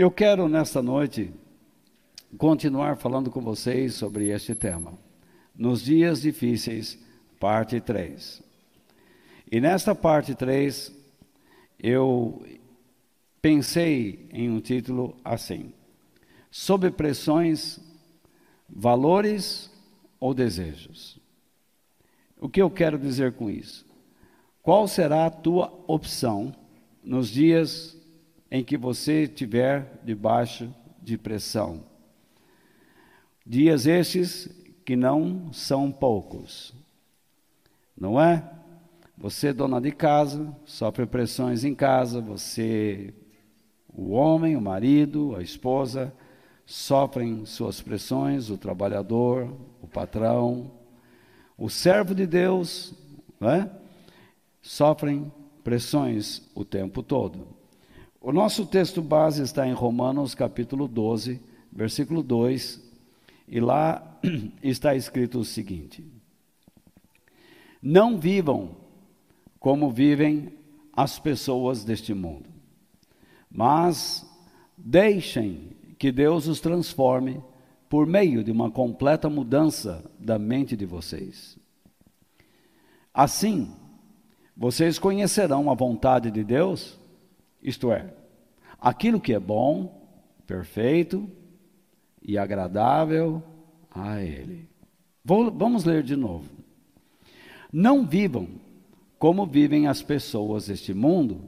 Eu quero nesta noite continuar falando com vocês sobre este tema. Nos dias difíceis, parte 3. E nesta parte 3, eu pensei em um título assim: Sob pressões, valores ou desejos? O que eu quero dizer com isso? Qual será a tua opção nos dias em que você estiver debaixo de pressão? Dias estes que não são poucos, não é? Você, dona de casa, sofre pressões em casa, você, o homem, o marido, a esposa, sofrem suas pressões, o trabalhador, o patrão, o servo de Deus, né? sofrem pressões o tempo todo. O nosso texto base está em Romanos capítulo 12, versículo 2, e lá está escrito o seguinte: Não vivam como vivem as pessoas deste mundo, mas deixem que Deus os transforme por meio de uma completa mudança da mente de vocês. Assim, vocês conhecerão a vontade de Deus, isto é, aquilo que é bom, perfeito e agradável a Ele. Vou, vamos ler de novo. Não vivam como vivem as pessoas deste mundo,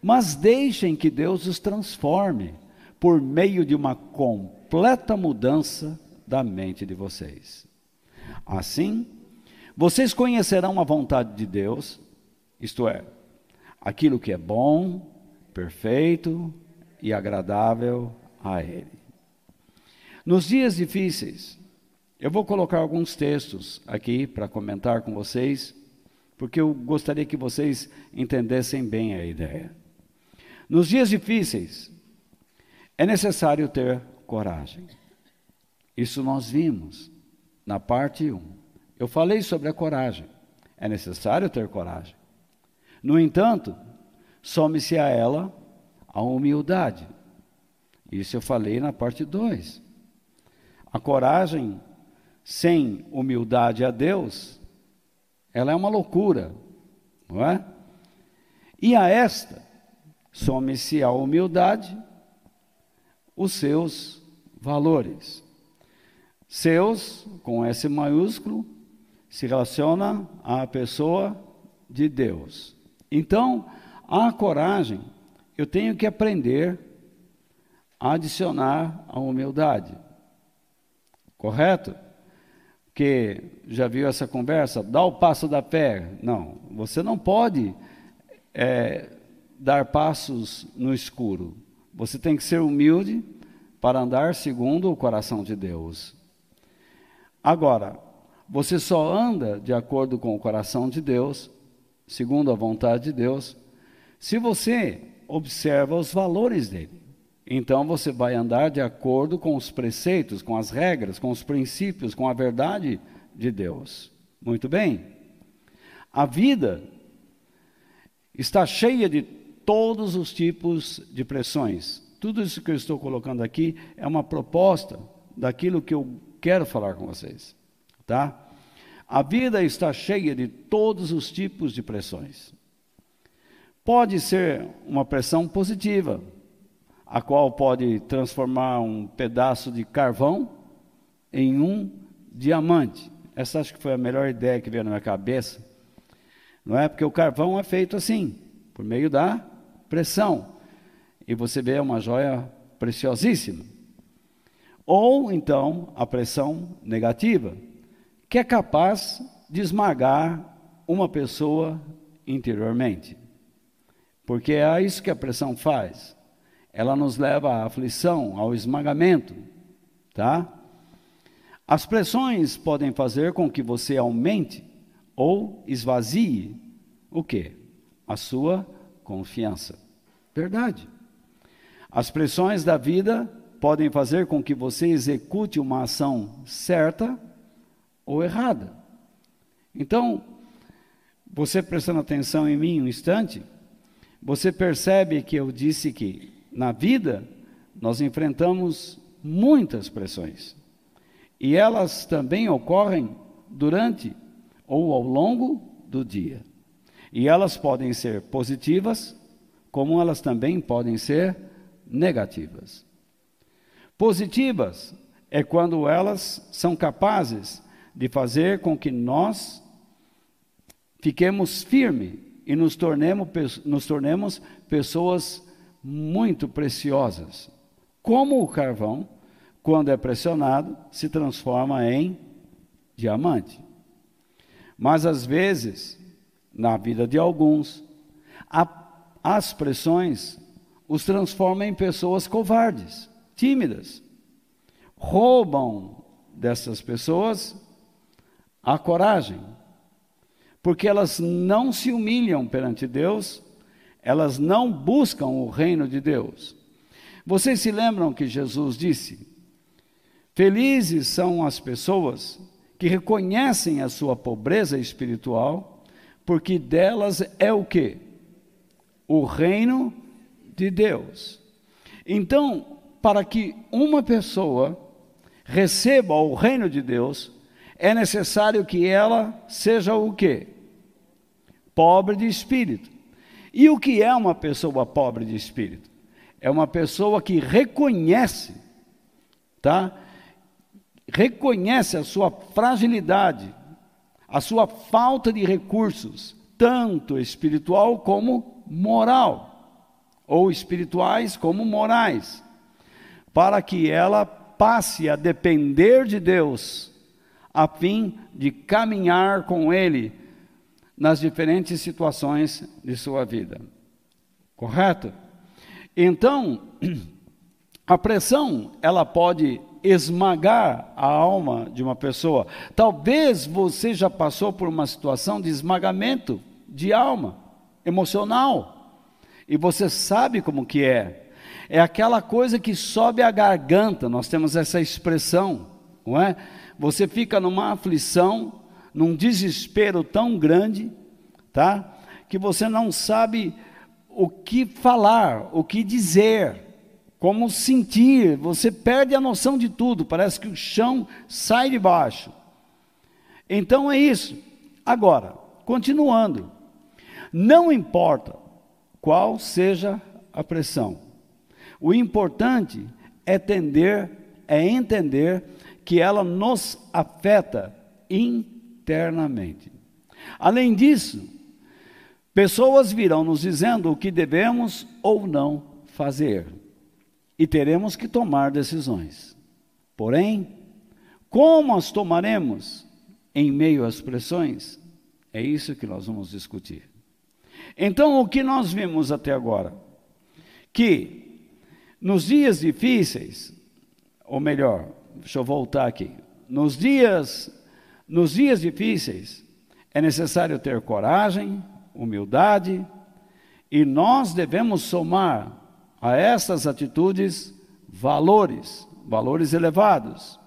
mas deixem que Deus os transforme por meio de uma completa mudança da mente de vocês. Assim, vocês conhecerão a vontade de Deus, isto é, aquilo que é bom, perfeito e agradável a Ele. Nos dias difíceis, eu vou colocar alguns textos aqui para comentar com vocês, porque eu gostaria que vocês entendessem bem a ideia. Nos dias difíceis, é necessário ter coragem. Isso nós vimos na parte 1. Eu falei sobre a coragem. É necessário ter coragem. No entanto, some-se a ela a humildade. Isso eu falei na parte 2. A coragem sem humildade a Deus, ela é uma loucura, não é? E a esta some-se a humildade os seus valores. Seus, com S maiúsculo, se relaciona à pessoa de Deus. Então, a coragem, eu tenho que aprender a adicionar a humildade. Correto? Que já viu essa conversa? Dá o passo da fé. Não, você não pode é, dar passos no escuro. Você tem que ser humilde para andar segundo o coração de Deus. Agora, você só anda de acordo com o coração de Deus, segundo a vontade de Deus, se você observa os valores dele. Então você vai andar de acordo com os preceitos, com as regras, com os princípios, com a verdade de Deus. Muito bem? A vida está cheia de todos os tipos de pressões. Tudo isso que eu estou colocando aqui é uma proposta daquilo que eu quero falar com vocês, tá? A vida está cheia de todos os tipos de pressões. Pode ser uma pressão positiva, a qual pode transformar um pedaço de carvão em um diamante. Essa acho que foi a melhor ideia que veio na minha cabeça. Não é? Porque o carvão é feito assim, por meio da pressão. E você vê uma joia preciosíssima. Ou então a pressão negativa, que é capaz de esmagar uma pessoa interiormente. Porque é isso que a pressão faz. Ela nos leva à aflição, ao esmagamento, tá? As pressões podem fazer com que você aumente ou esvazie o quê? A sua confiança. Verdade. As pressões da vida podem fazer com que você execute uma ação certa ou errada. Então, você prestando atenção em mim um instante, você percebe que eu disse que na vida nós enfrentamos muitas pressões. E elas também ocorrem durante ou ao longo do dia. E elas podem ser positivas, como elas também podem ser negativas. Positivas é quando elas são capazes de fazer com que nós fiquemos firmes e nos tornemos, nos tornemos pessoas muito preciosas. Como o carvão, quando é pressionado, se transforma em diamante. Mas às vezes, na vida de alguns, a, as pressões os transformam em pessoas covardes, tímidas. Roubam dessas pessoas a coragem, porque elas não se humilham perante Deus, elas não buscam o reino de Deus. Vocês se lembram que Jesus disse: Felizes são as pessoas que reconhecem a sua pobreza espiritual, porque delas é o que? O reino de Deus. Então, para que uma pessoa receba o reino de Deus, é necessário que ela seja o quê? Pobre de espírito. E o que é uma pessoa pobre de espírito? É uma pessoa que reconhece, tá? reconhece a sua fragilidade, a sua falta de recursos, tanto espiritual como moral, ou espirituais como morais, para que ela passe a depender de Deus, a fim de caminhar com Ele nas diferentes situações de sua vida. Correto? Então, a pressão, ela pode esmagar a alma de uma pessoa. Talvez você já passou por uma situação de esmagamento de alma emocional. E você sabe como que é. É aquela coisa que sobe a garganta. Nós temos essa expressão, não é? Você fica numa aflição, num desespero tão grande, tá? Que você não sabe o que falar, o que dizer como sentir, você perde a noção de tudo, parece que o chão sai de baixo. Então é isso. Agora, continuando, não importa qual seja a pressão, o importante é é entender que ela nos afeta internamente. Além disso, pessoas virão nos dizendo o que devemos ou não fazer e teremos que tomar decisões. Porém, como as tomaremos em meio às pressões? É isso que nós vamos discutir. Então, o que nós vimos até agora? Que nos dias difíceis, ou melhor, deixa eu voltar aqui. Nos dias, nos dias difíceis, é necessário ter coragem, humildade, e nós devemos somar a essas atitudes valores, valores elevados.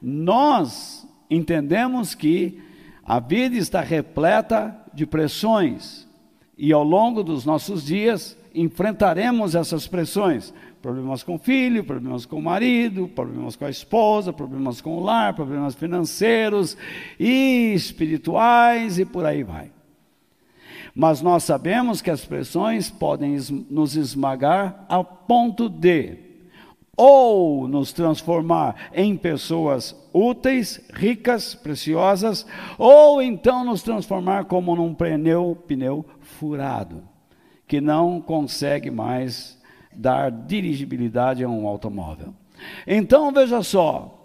Nós entendemos que a vida está repleta de pressões e ao longo dos nossos dias enfrentaremos essas pressões. Problemas com o filho, problemas com o marido, problemas com a esposa, problemas com o lar, problemas financeiros e espirituais e por aí vai. Mas nós sabemos que as pressões podem nos esmagar a ponto de ou nos transformar em pessoas úteis, ricas, preciosas, ou então nos transformar como num pneu, pneu furado, que não consegue mais dar dirigibilidade a um automóvel. Então veja só,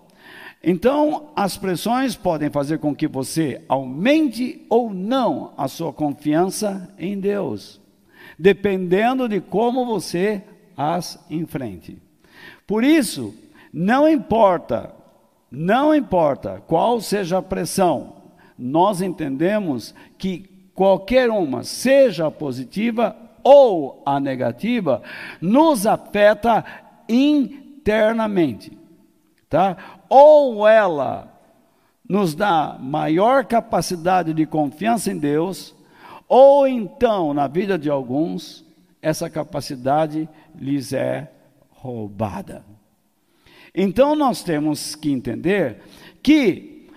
então, as pressões podem fazer com que você aumente ou não a sua confiança em Deus, dependendo de como você as enfrente. Por isso, não importa, não importa qual seja a pressão, nós entendemos que qualquer uma, seja positiva ou a negativa, nos afeta internamente tá? Ou ela nos dá maior capacidade de confiança em Deus, ou então, na vida de alguns, essa capacidade lhes é roubada. Então nós temos que entender que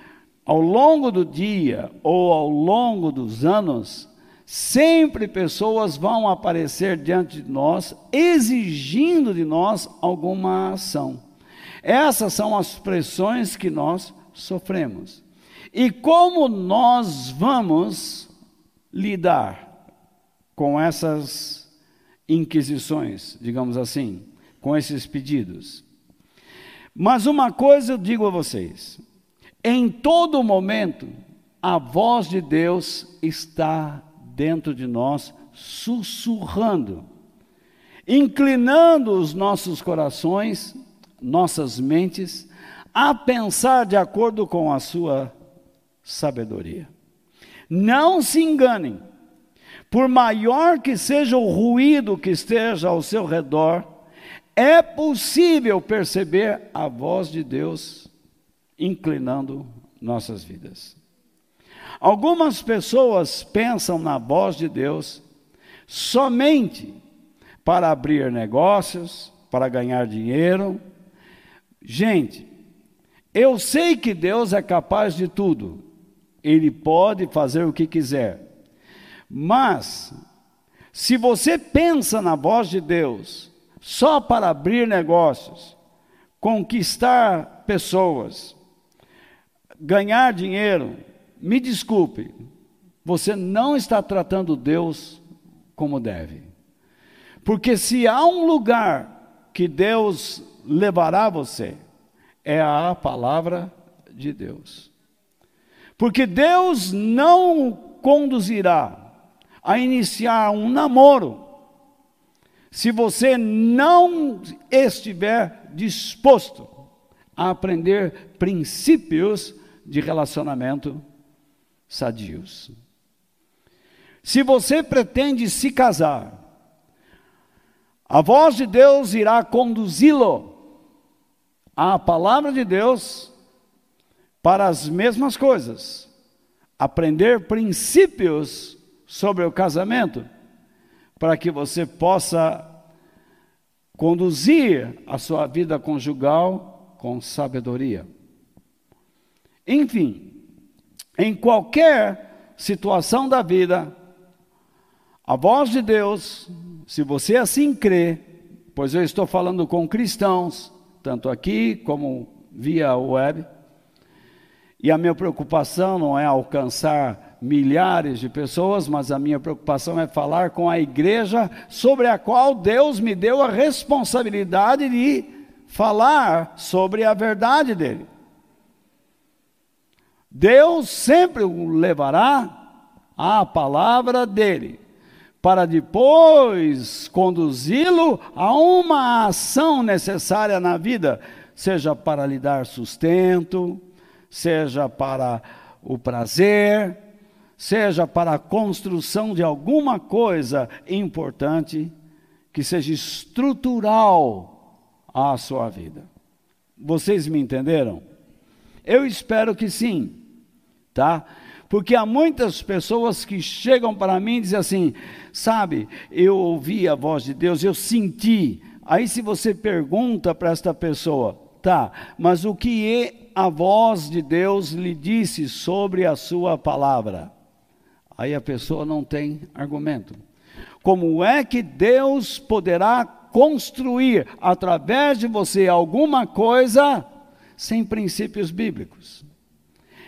ao longo do dia ou ao longo dos anos, sempre pessoas vão aparecer diante de nós exigindo de nós alguma ação. Essas são as pressões que nós sofremos. E como nós vamos lidar com essas inquisições, digamos assim, com esses pedidos? Mas uma coisa eu digo a vocês: em todo momento, a voz de Deus está dentro de nós, sussurrando, inclinando os nossos corações, nossas mentes, a pensar de acordo com a sua sabedoria. Não se enganem, por maior que seja o ruído que esteja ao seu redor, é possível perceber a voz de Deus inclinando nossas vidas. Algumas pessoas pensam na voz de Deus somente para abrir negócios, para ganhar dinheiro. Gente, eu sei que Deus é capaz de tudo, Ele pode fazer o que quiser, mas se você pensa na voz de Deus só para abrir negócios, conquistar pessoas, ganhar dinheiro, me desculpe, você não está tratando Deus como deve. Porque se há um lugar que Deus levará você, é a palavra de Deus. Porque Deus não conduzirá a iniciar um namoro se você não estiver disposto a aprender princípios de relacionamento sadios. Se você pretende se casar, a voz de Deus irá conduzi-lo à palavra de Deus para as mesmas coisas, aprender princípios sobre o casamento, para que você possa conduzir a sua vida conjugal com sabedoria. Enfim, em qualquer situação da vida, a voz de Deus, se você assim crê, pois eu estou falando com cristãos, tanto aqui como via web, e a minha preocupação não é alcançar milhares de pessoas, mas a minha preocupação é falar com a igreja sobre a qual Deus me deu a responsabilidade de falar sobre a verdade dele. Deus sempre o levará à palavra dele, para depois conduzi-lo a uma ação necessária na vida, seja para lhe dar sustento, seja para o prazer, seja para a construção de alguma coisa importante que seja estrutural à sua vida. Vocês me entenderam? Eu espero que sim tá? Porque há muitas pessoas que chegam para mim e dizem assim: sabe, eu ouvi a voz de Deus, eu senti. Aí, se você pergunta para esta pessoa, tá, mas o que é a voz de Deus lhe disse sobre a sua palavra? Aí a pessoa não tem argumento. Como é que Deus poderá construir através de você alguma coisa sem princípios bíblicos?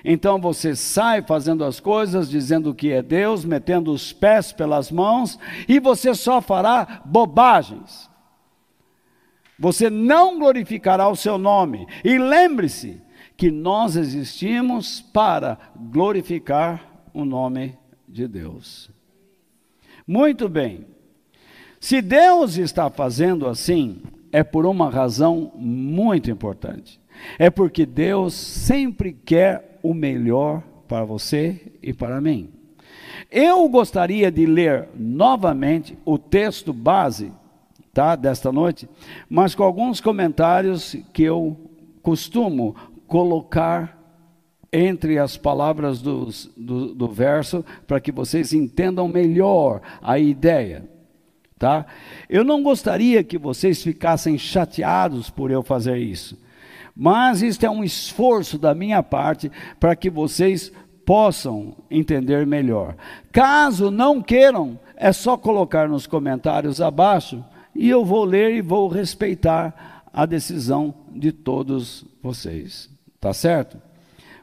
Então você sai fazendo as coisas, dizendo que é Deus, metendo os pés pelas mãos, e você só fará bobagens. Você não glorificará o seu nome. E lembre-se que nós existimos para glorificar o nome de Deus. Muito bem. Se Deus está fazendo assim, é por uma razão muito importante. É porque Deus sempre quer o melhor para você e para mim. Eu gostaria de ler novamente o texto base, tá, desta noite, mas com alguns comentários que eu costumo colocar entre as palavras dos, do, do verso, para que vocês entendam melhor a ideia. tá? Eu não gostaria que vocês ficassem chateados por eu fazer isso, mas isso é um esforço da minha parte para que vocês possam entender melhor. Caso não queiram, é só colocar nos comentários abaixo e eu vou ler e vou respeitar a decisão de todos vocês. Tá certo?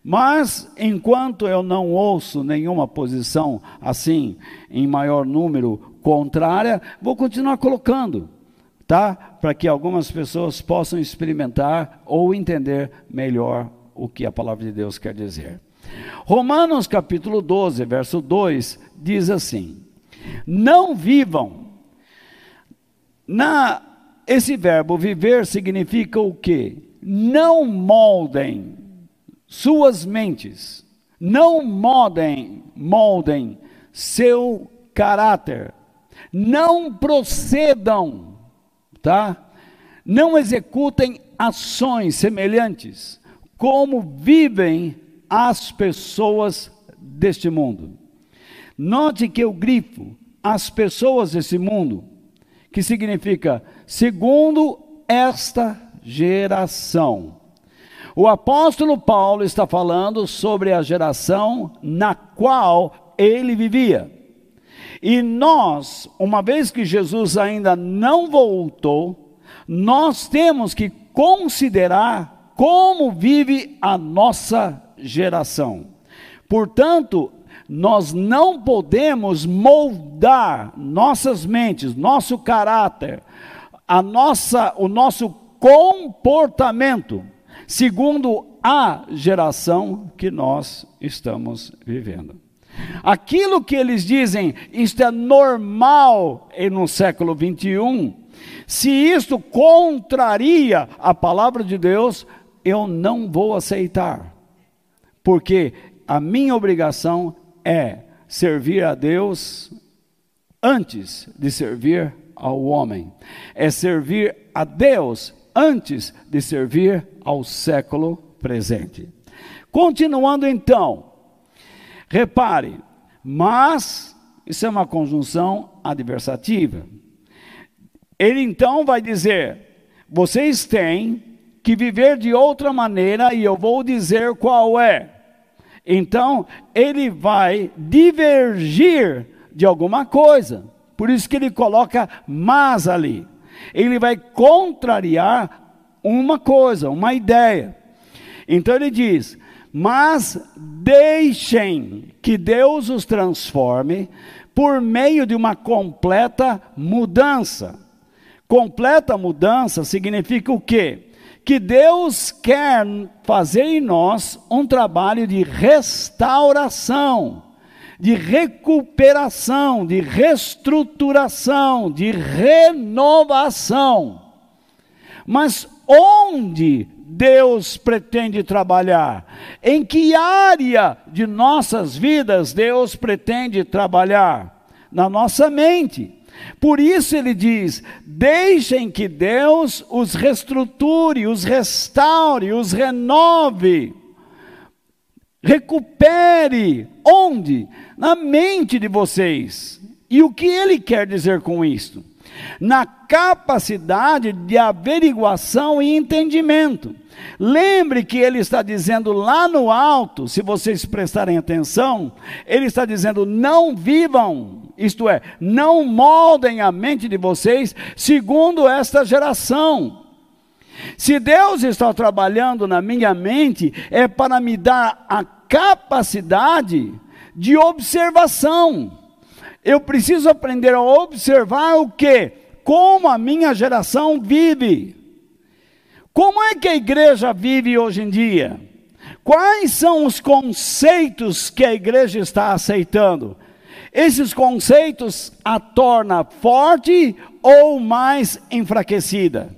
Mas enquanto eu não ouço nenhuma posição assim em maior número contrária, vou continuar colocando, tá? Para que algumas pessoas possam experimentar ou entender melhor o que a palavra de Deus quer dizer. Romanos capítulo 12, verso 2 diz assim: Não vivam na esse verbo viver significa o quê? Não moldem suas mentes, não moldem, moldem seu caráter, não procedam, tá? Não executem ações semelhantes como vivem as pessoas deste mundo. Note que eu grifo as pessoas desse mundo que significa segundo esta geração. O apóstolo Paulo está falando sobre a geração na qual ele vivia. E nós, uma vez que Jesus ainda não voltou, nós temos que considerar como vive a nossa geração. Portanto, nós não podemos moldar nossas mentes, nosso caráter, a nossa, o nosso comportamento segundo a geração que nós estamos vivendo. Aquilo que eles dizem, isto é normal no século 21, se isto contraria a palavra de Deus, eu não vou aceitar, porque a minha obrigação é servir a Deus antes de servir ao homem, é servir a Deus antes de servir ao século presente. Continuando então, repare, mas isso é uma conjunção adversativa. Ele então vai dizer: vocês têm que viver de outra maneira e eu vou dizer qual é. Então, ele vai divergir de alguma coisa. Por isso que ele coloca mas ali. Ele vai contrariar uma coisa, uma ideia. Então ele diz: Mas deixem que Deus os transforme por meio de uma completa mudança. Completa mudança significa o quê? que Deus quer fazer em nós um trabalho de restauração, de recuperação, de reestruturação, de renovação. Mas onde Deus pretende trabalhar? Em que área de nossas vidas Deus pretende trabalhar? Na nossa mente. Por isso ele diz: deixem que Deus os reestruture, os restaure, os renove, recupere. Onde? Na mente de vocês. E o que ele quer dizer com isto? Na capacidade de averiguação e entendimento. Lembre que ele está dizendo lá no alto, se vocês prestarem atenção, ele está dizendo: não vivam, isto é, não moldem a mente de vocês segundo esta geração. Se Deus está trabalhando na minha mente, é para me dar a capacidade de observação. Eu preciso aprender a observar o que? Como a minha geração vive. Como é que a igreja vive hoje em dia? Quais são os conceitos que a igreja está aceitando? Esses conceitos a torna forte ou mais enfraquecida?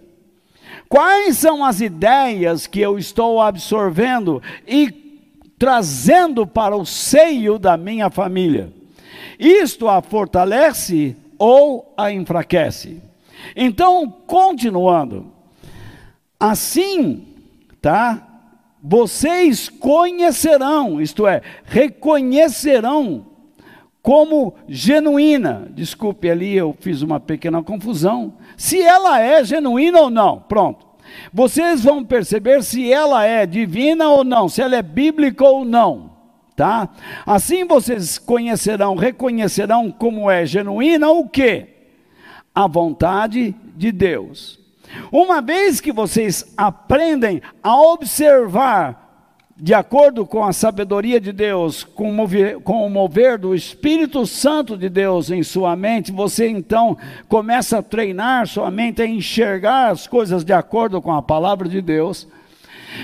Quais são as ideias que eu estou absorvendo e trazendo para o seio da minha família? Isto a fortalece ou a enfraquece? Então, continuando, Assim, tá? Vocês conhecerão, isto é, reconhecerão como genuína. Desculpe ali, eu fiz uma pequena confusão. Se ela é genuína ou não, pronto. Vocês vão perceber se ela é divina ou não, se ela é bíblica ou não, tá? Assim vocês conhecerão, reconhecerão como é genuína o quê? A vontade de Deus. Uma vez que vocês aprendem a observar de acordo com a sabedoria de Deus, com o, mover, com o mover do Espírito Santo de Deus em sua mente, você então começa a treinar sua mente a enxergar as coisas de acordo com a palavra de Deus.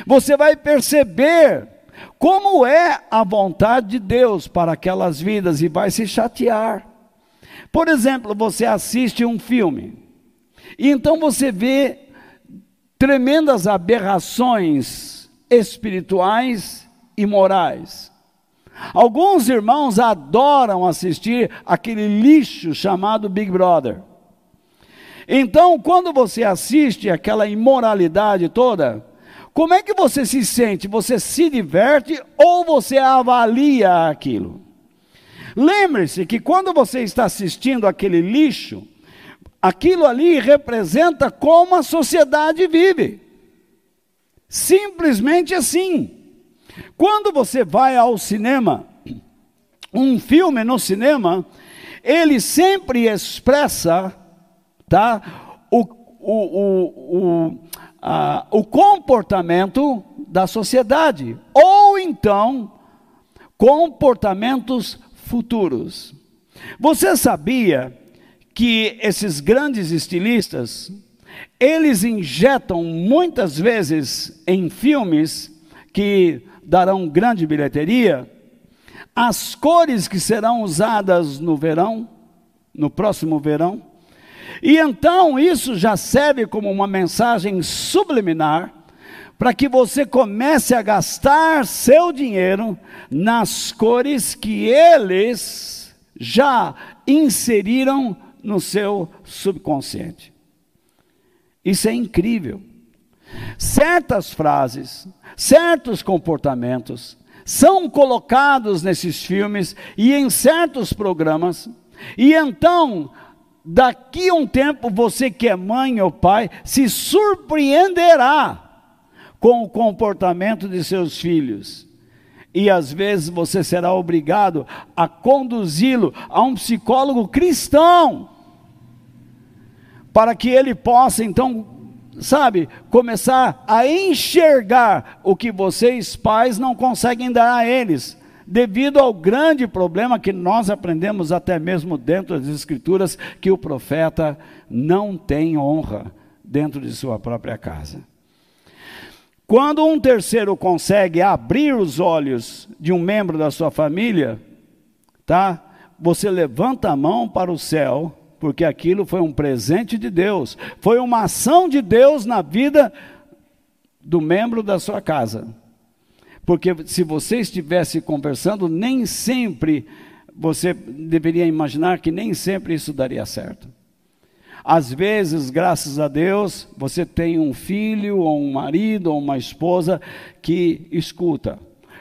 Você vai perceber como é a vontade de Deus para aquelas vidas e vai se chatear. Por exemplo, você assiste um filme, e então você vê tremendas aberrações espirituais e morais. Alguns irmãos adoram assistir aquele lixo chamado Big Brother. Então, quando você assiste aquela imoralidade toda, como é que você se sente? Você se diverte ou você avalia aquilo? Lembre-se que quando você está assistindo aquele lixo, aquilo ali representa como a sociedade vive. Simplesmente assim. Quando você vai ao cinema, um filme no cinema, ele sempre expressa tá, o, o, o, o, a, o comportamento da sociedade, ou então comportamentos futuros. Você sabia que esses grandes estilistas, eles injetam muitas vezes em filmes que darão grande bilheteria as cores que serão usadas no verão, no próximo verão. E então isso já serve como uma mensagem subliminar para que você comece a gastar seu dinheiro nas cores que eles já inseriram no seu subconsciente. Isso é incrível. Certas frases, certos comportamentos são colocados nesses filmes e em certos programas, e então, daqui a um tempo, você que é mãe ou pai, se surpreenderá com o comportamento de seus filhos. E às vezes você será obrigado a conduzi-lo a um psicólogo cristão para que ele possa então, sabe, começar a enxergar o que vocês pais não conseguem dar a eles, devido ao grande problema que nós aprendemos até mesmo dentro das escrituras que o profeta não tem honra dentro de sua própria casa. Quando um terceiro consegue abrir os olhos de um membro da sua família, tá? Você levanta a mão para o céu porque aquilo foi um presente de Deus, foi uma ação de Deus na vida do membro da sua casa. Porque se você estivesse conversando, nem sempre você deveria imaginar que nem sempre isso daria certo. Às vezes, graças a Deus, você tem um filho, ou um marido, ou uma esposa que escuta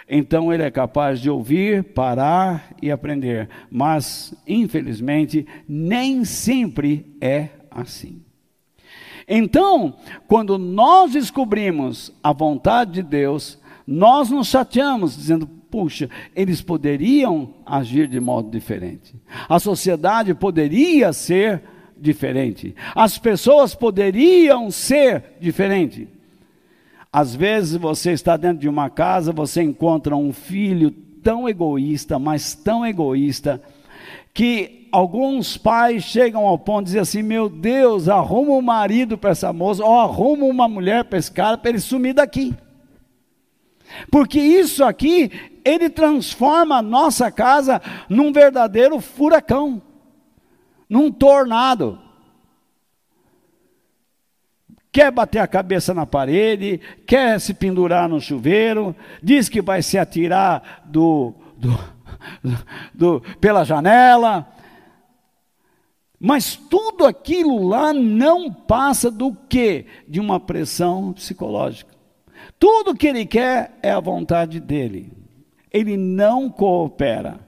então ele é capaz de ouvir, parar e aprender. Mas, infelizmente, nem sempre é assim. Então, quando nós descobrimos a vontade de Deus, nós nos chateamos, dizendo: puxa, eles poderiam agir de modo diferente. A sociedade poderia ser diferente. As pessoas poderiam ser diferentes. Às vezes você está dentro de uma casa, você encontra um filho tão egoísta, mas tão egoísta, que alguns pais chegam ao ponto de dizer assim: meu Deus, arruma um marido para essa moça, ou arruma uma mulher para esse cara, para ele sumir daqui. Porque isso aqui, ele transforma a nossa casa num verdadeiro furacão, num tornado quer bater a cabeça na parede, quer se pendurar no chuveiro, diz que vai se atirar do, do, do, pela janela. Mas tudo aquilo lá não passa do que? De uma pressão psicológica. Tudo que ele quer é a vontade dele. Ele não coopera.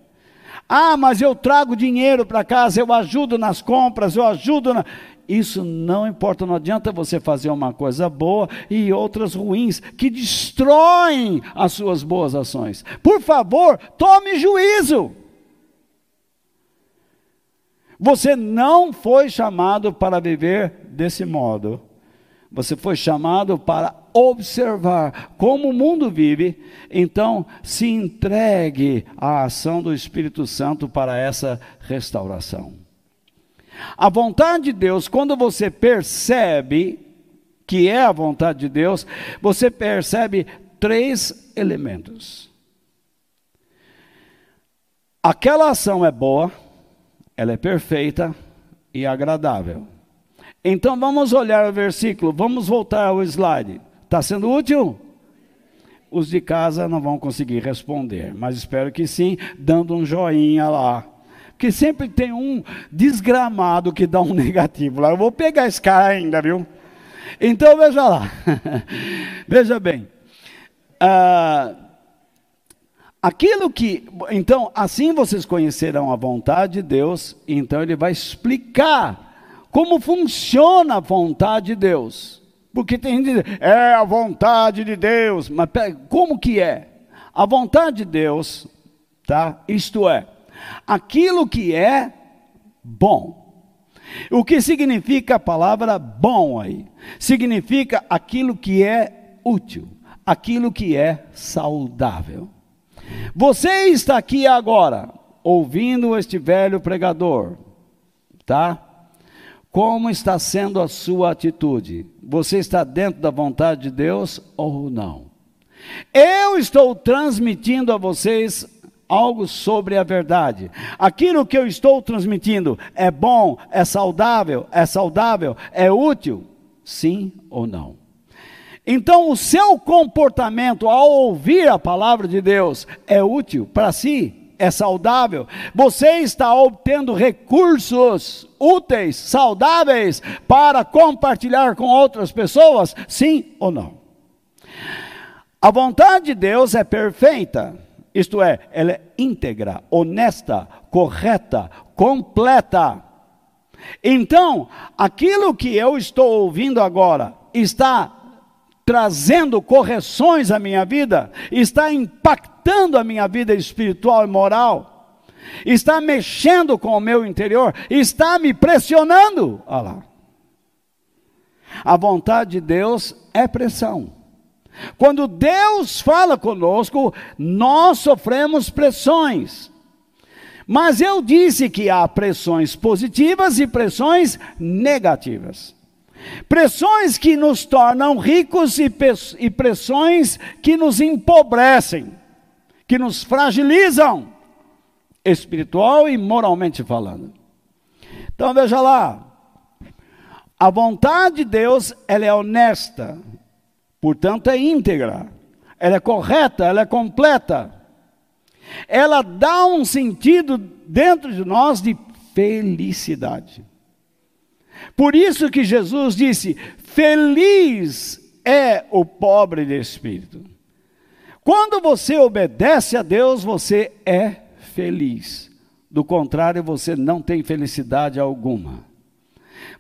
Ah, mas eu trago dinheiro para casa, eu ajudo nas compras, eu ajudo na. Isso não importa, não adianta você fazer uma coisa boa e outras ruins que destroem as suas boas ações. Por favor, tome juízo. Você não foi chamado para viver desse modo. Você foi chamado para observar como o mundo vive, então se entregue à ação do Espírito Santo para essa restauração. A vontade de Deus, quando você percebe que é a vontade de Deus, você percebe três elementos. Aquela ação é boa, ela é perfeita e agradável. Então vamos olhar o versículo, vamos voltar ao slide. Está sendo útil? Os de casa não vão conseguir responder, mas espero que sim, dando um joinha lá. Porque sempre tem um desgramado que dá um negativo lá. Eu vou pegar esse cara ainda, viu? Então veja lá. veja bem. Ah, aquilo que. Então, assim vocês conhecerão a vontade de Deus, então ele vai explicar como funciona a vontade de Deus. Porque tem gente que diz, é a vontade de Deus. Mas como que é? A vontade de Deus, tá? Isto é, aquilo que é bom. O que significa a palavra bom aí? Significa aquilo que é útil, aquilo que é saudável. Você está aqui agora, ouvindo este velho pregador, tá? Como está sendo a sua atitude? Você está dentro da vontade de Deus ou não? Eu estou transmitindo a vocês algo sobre a verdade. Aquilo que eu estou transmitindo é bom, é saudável, é saudável, é útil? Sim ou não? Então, o seu comportamento ao ouvir a palavra de Deus é útil para si? é saudável, você está obtendo recursos úteis, saudáveis, para compartilhar com outras pessoas? Sim ou não? A vontade de Deus é perfeita, isto é, ela é íntegra, honesta, correta, completa. Então, aquilo que eu estou ouvindo agora está trazendo correções à minha vida, está impactando a minha vida espiritual e moral, está mexendo com o meu interior, está me pressionando. Olha lá. A vontade de Deus é pressão. Quando Deus fala conosco, nós sofremos pressões. Mas eu disse que há pressões positivas e pressões negativas. Pressões que nos tornam ricos e pressões que nos empobrecem, que nos fragilizam, espiritual e moralmente falando. Então veja lá, a vontade de Deus ela é honesta, portanto é íntegra, ela é correta, ela é completa. Ela dá um sentido dentro de nós de felicidade. Por isso que Jesus disse: Feliz é o pobre de espírito. Quando você obedece a Deus, você é feliz. Do contrário, você não tem felicidade alguma.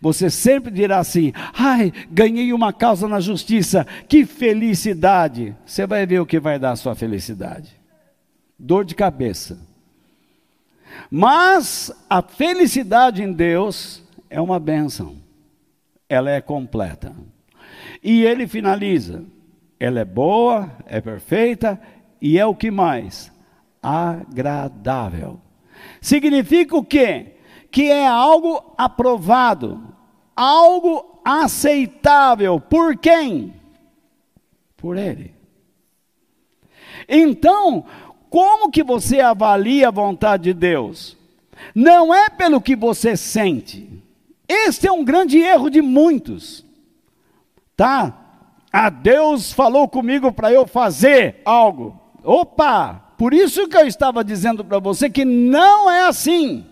Você sempre dirá assim: ai, ganhei uma causa na justiça, que felicidade. Você vai ver o que vai dar a sua felicidade: dor de cabeça. Mas a felicidade em Deus é uma bênção, ela é completa. E ele finaliza: ela é boa, é perfeita e é o que mais? Agradável. Significa o quê? Que é algo aprovado, algo aceitável. Por quem? Por ele. Então, como que você avalia a vontade de Deus? Não é pelo que você sente, este é um grande erro de muitos. Tá? Ah, Deus falou comigo para eu fazer algo. Opa! Por isso que eu estava dizendo para você que não é assim.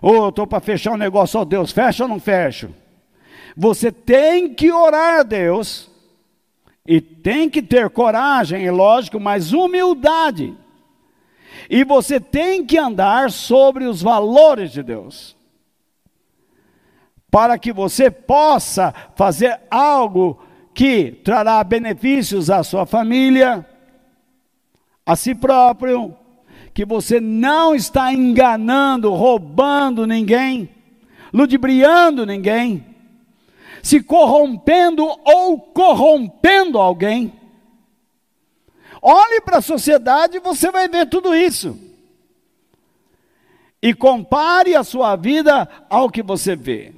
Ou oh, estou para fechar um negócio, ó oh, Deus, fecha ou não fecho? Você tem que orar a Deus, e tem que ter coragem, é lógico, mas humildade. E você tem que andar sobre os valores de Deus. Para que você possa fazer algo que trará benefícios à sua família, a si próprio, que você não está enganando, roubando ninguém, ludibriando ninguém, se corrompendo ou corrompendo alguém. Olhe para a sociedade e você vai ver tudo isso. E compare a sua vida ao que você vê.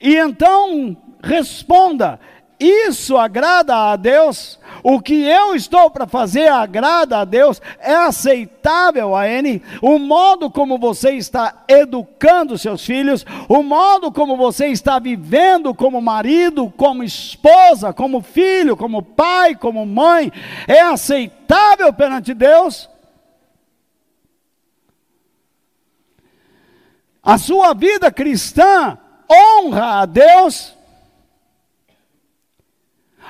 E então responda: isso agrada a Deus? O que eu estou para fazer agrada a Deus? É aceitável a? O modo como você está educando seus filhos, o modo como você está vivendo como marido, como esposa, como filho, como pai, como mãe, é aceitável perante Deus? A sua vida cristã honra a Deus?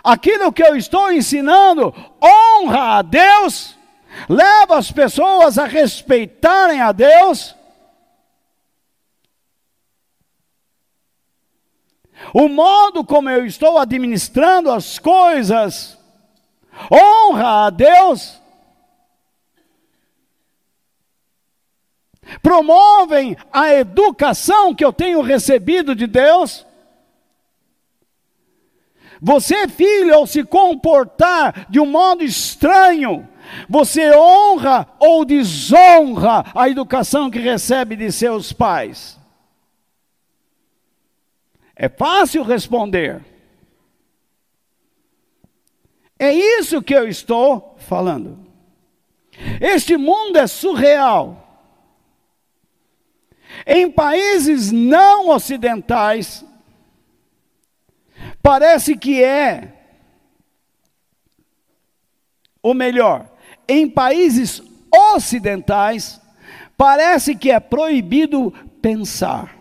Aquilo que eu estou ensinando honra a Deus, leva as pessoas a respeitarem a Deus. O modo como eu estou administrando as coisas honra a Deus. Promovem a educação que eu tenho recebido de Deus. Você, filho, ao se comportar de um modo estranho, você honra ou desonra a educação que recebe de seus pais? É fácil responder. É isso que eu estou falando. Este mundo é surreal. Em países não ocidentais, Parece que é, ou melhor, em países ocidentais, parece que é proibido pensar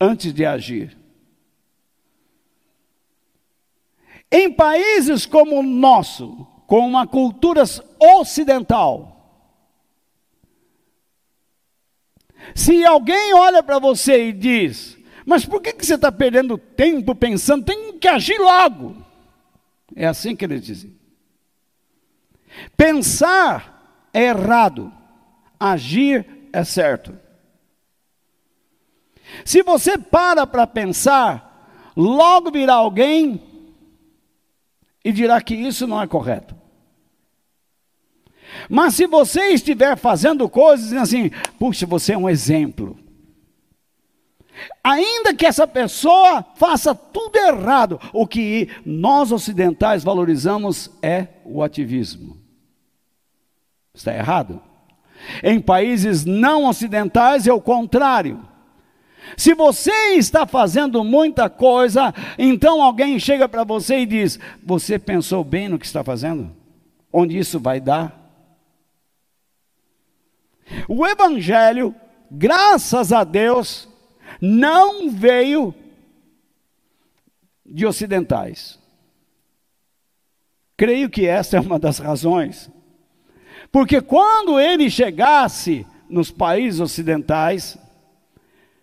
antes de agir. Em países como o nosso, com uma cultura ocidental, se alguém olha para você e diz: mas por que, que você está perdendo tempo pensando? Que agir logo. É assim que eles dizem. Pensar é errado, agir é certo. Se você para para pensar, logo virá alguém e dirá que isso não é correto. Mas se você estiver fazendo coisas assim, puxa, você é um exemplo. Ainda que essa pessoa faça tudo errado, o que nós ocidentais valorizamos é o ativismo. Está errado? Em países não ocidentais é o contrário. Se você está fazendo muita coisa, então alguém chega para você e diz: Você pensou bem no que está fazendo? Onde isso vai dar? O Evangelho, graças a Deus, não veio de ocidentais. Creio que essa é uma das razões. Porque quando ele chegasse nos países ocidentais,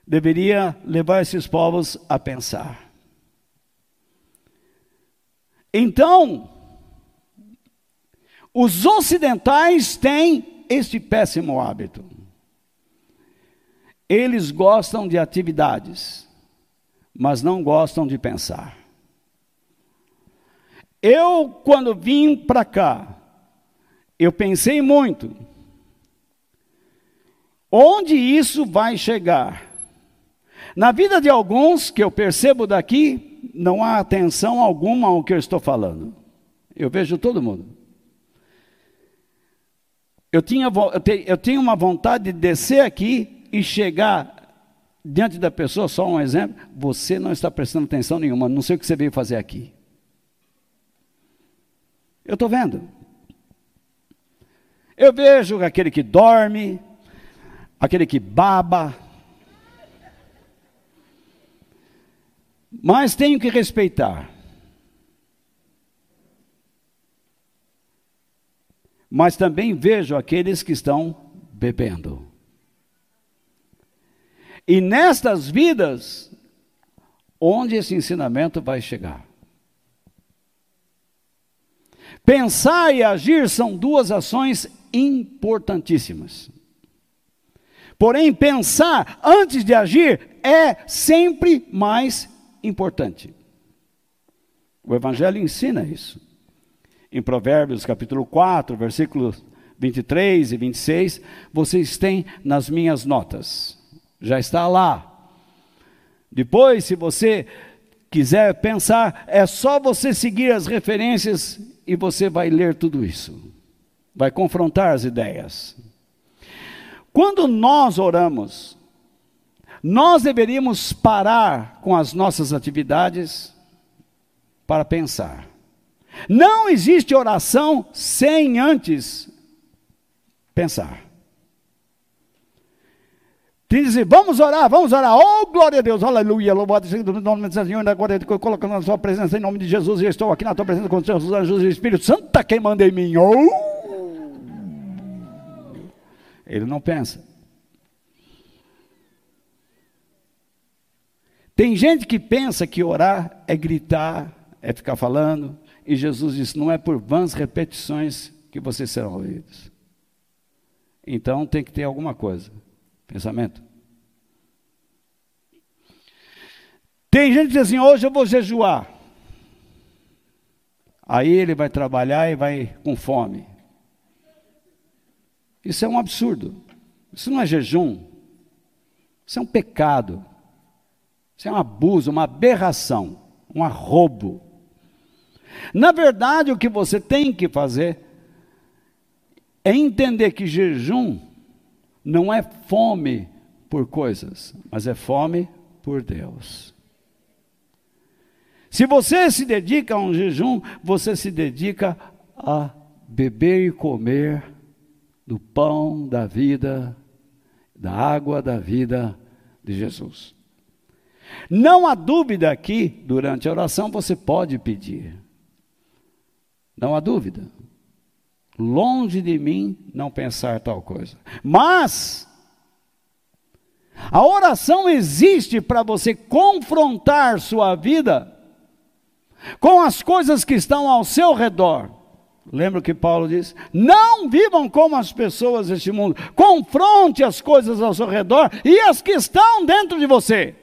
deveria levar esses povos a pensar. Então, os ocidentais têm este péssimo hábito. Eles gostam de atividades, mas não gostam de pensar. Eu, quando vim para cá, eu pensei muito. Onde isso vai chegar? Na vida de alguns que eu percebo daqui, não há atenção alguma ao que eu estou falando. Eu vejo todo mundo. Eu, tinha, eu, eu tinha uma vontade de descer aqui e chegar diante da pessoa, só um exemplo, você não está prestando atenção nenhuma, não sei o que você veio fazer aqui. Eu estou vendo. Eu vejo aquele que dorme, aquele que baba. Mas tenho que respeitar. mas também vejo aqueles que estão bebendo. E nestas vidas, onde esse ensinamento vai chegar? Pensar e agir são duas ações importantíssimas. Porém, pensar antes de agir é sempre mais importante. O Evangelho ensina isso. Em Provérbios capítulo 4, versículos 23 e 26, vocês têm nas minhas notas. Já está lá. Depois, se você quiser pensar, é só você seguir as referências e você vai ler tudo isso. Vai confrontar as ideias. Quando nós oramos, nós deveríamos parar com as nossas atividades para pensar. Não existe oração sem antes pensar. Diz, vamos orar, vamos orar. Oh, glória a Deus, aleluia. Louvado seja o nome do Senhor. Agora eu coloco na sua presença em nome de Jesus. E estou aqui na tua presença com os seus anjos e Espírito Santo está quem manda em mim. Oh! Ele não pensa. Tem gente que pensa que orar é gritar, é ficar falando, e Jesus disse: não é por vãs repetições que vocês serão ouvidos. Então tem que ter alguma coisa. Pensamento. Tem gente que diz assim: hoje eu vou jejuar. Aí ele vai trabalhar e vai com fome. Isso é um absurdo. Isso não é jejum. Isso é um pecado. Isso é um abuso, uma aberração, um arrobo. Na verdade, o que você tem que fazer é entender que jejum não é fome por coisas, mas é fome por Deus. Se você se dedica a um jejum, você se dedica a beber e comer do pão da vida, da água da vida de Jesus. Não há dúvida que, durante a oração, você pode pedir. Não há dúvida. Longe de mim não pensar tal coisa. Mas, a oração existe para você confrontar sua vida com as coisas que estão ao seu redor. Lembra que Paulo diz? Não vivam como as pessoas deste mundo. Confronte as coisas ao seu redor e as que estão dentro de você.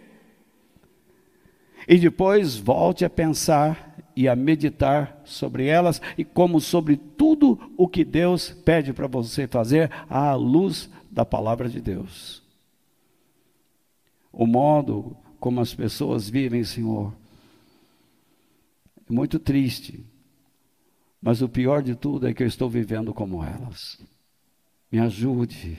E depois volte a pensar e a meditar sobre elas e como sobre tudo o que Deus pede para você fazer à luz da palavra de Deus. O modo como as pessoas vivem, Senhor, muito triste mas o pior de tudo é que eu estou vivendo como elas. Me ajude.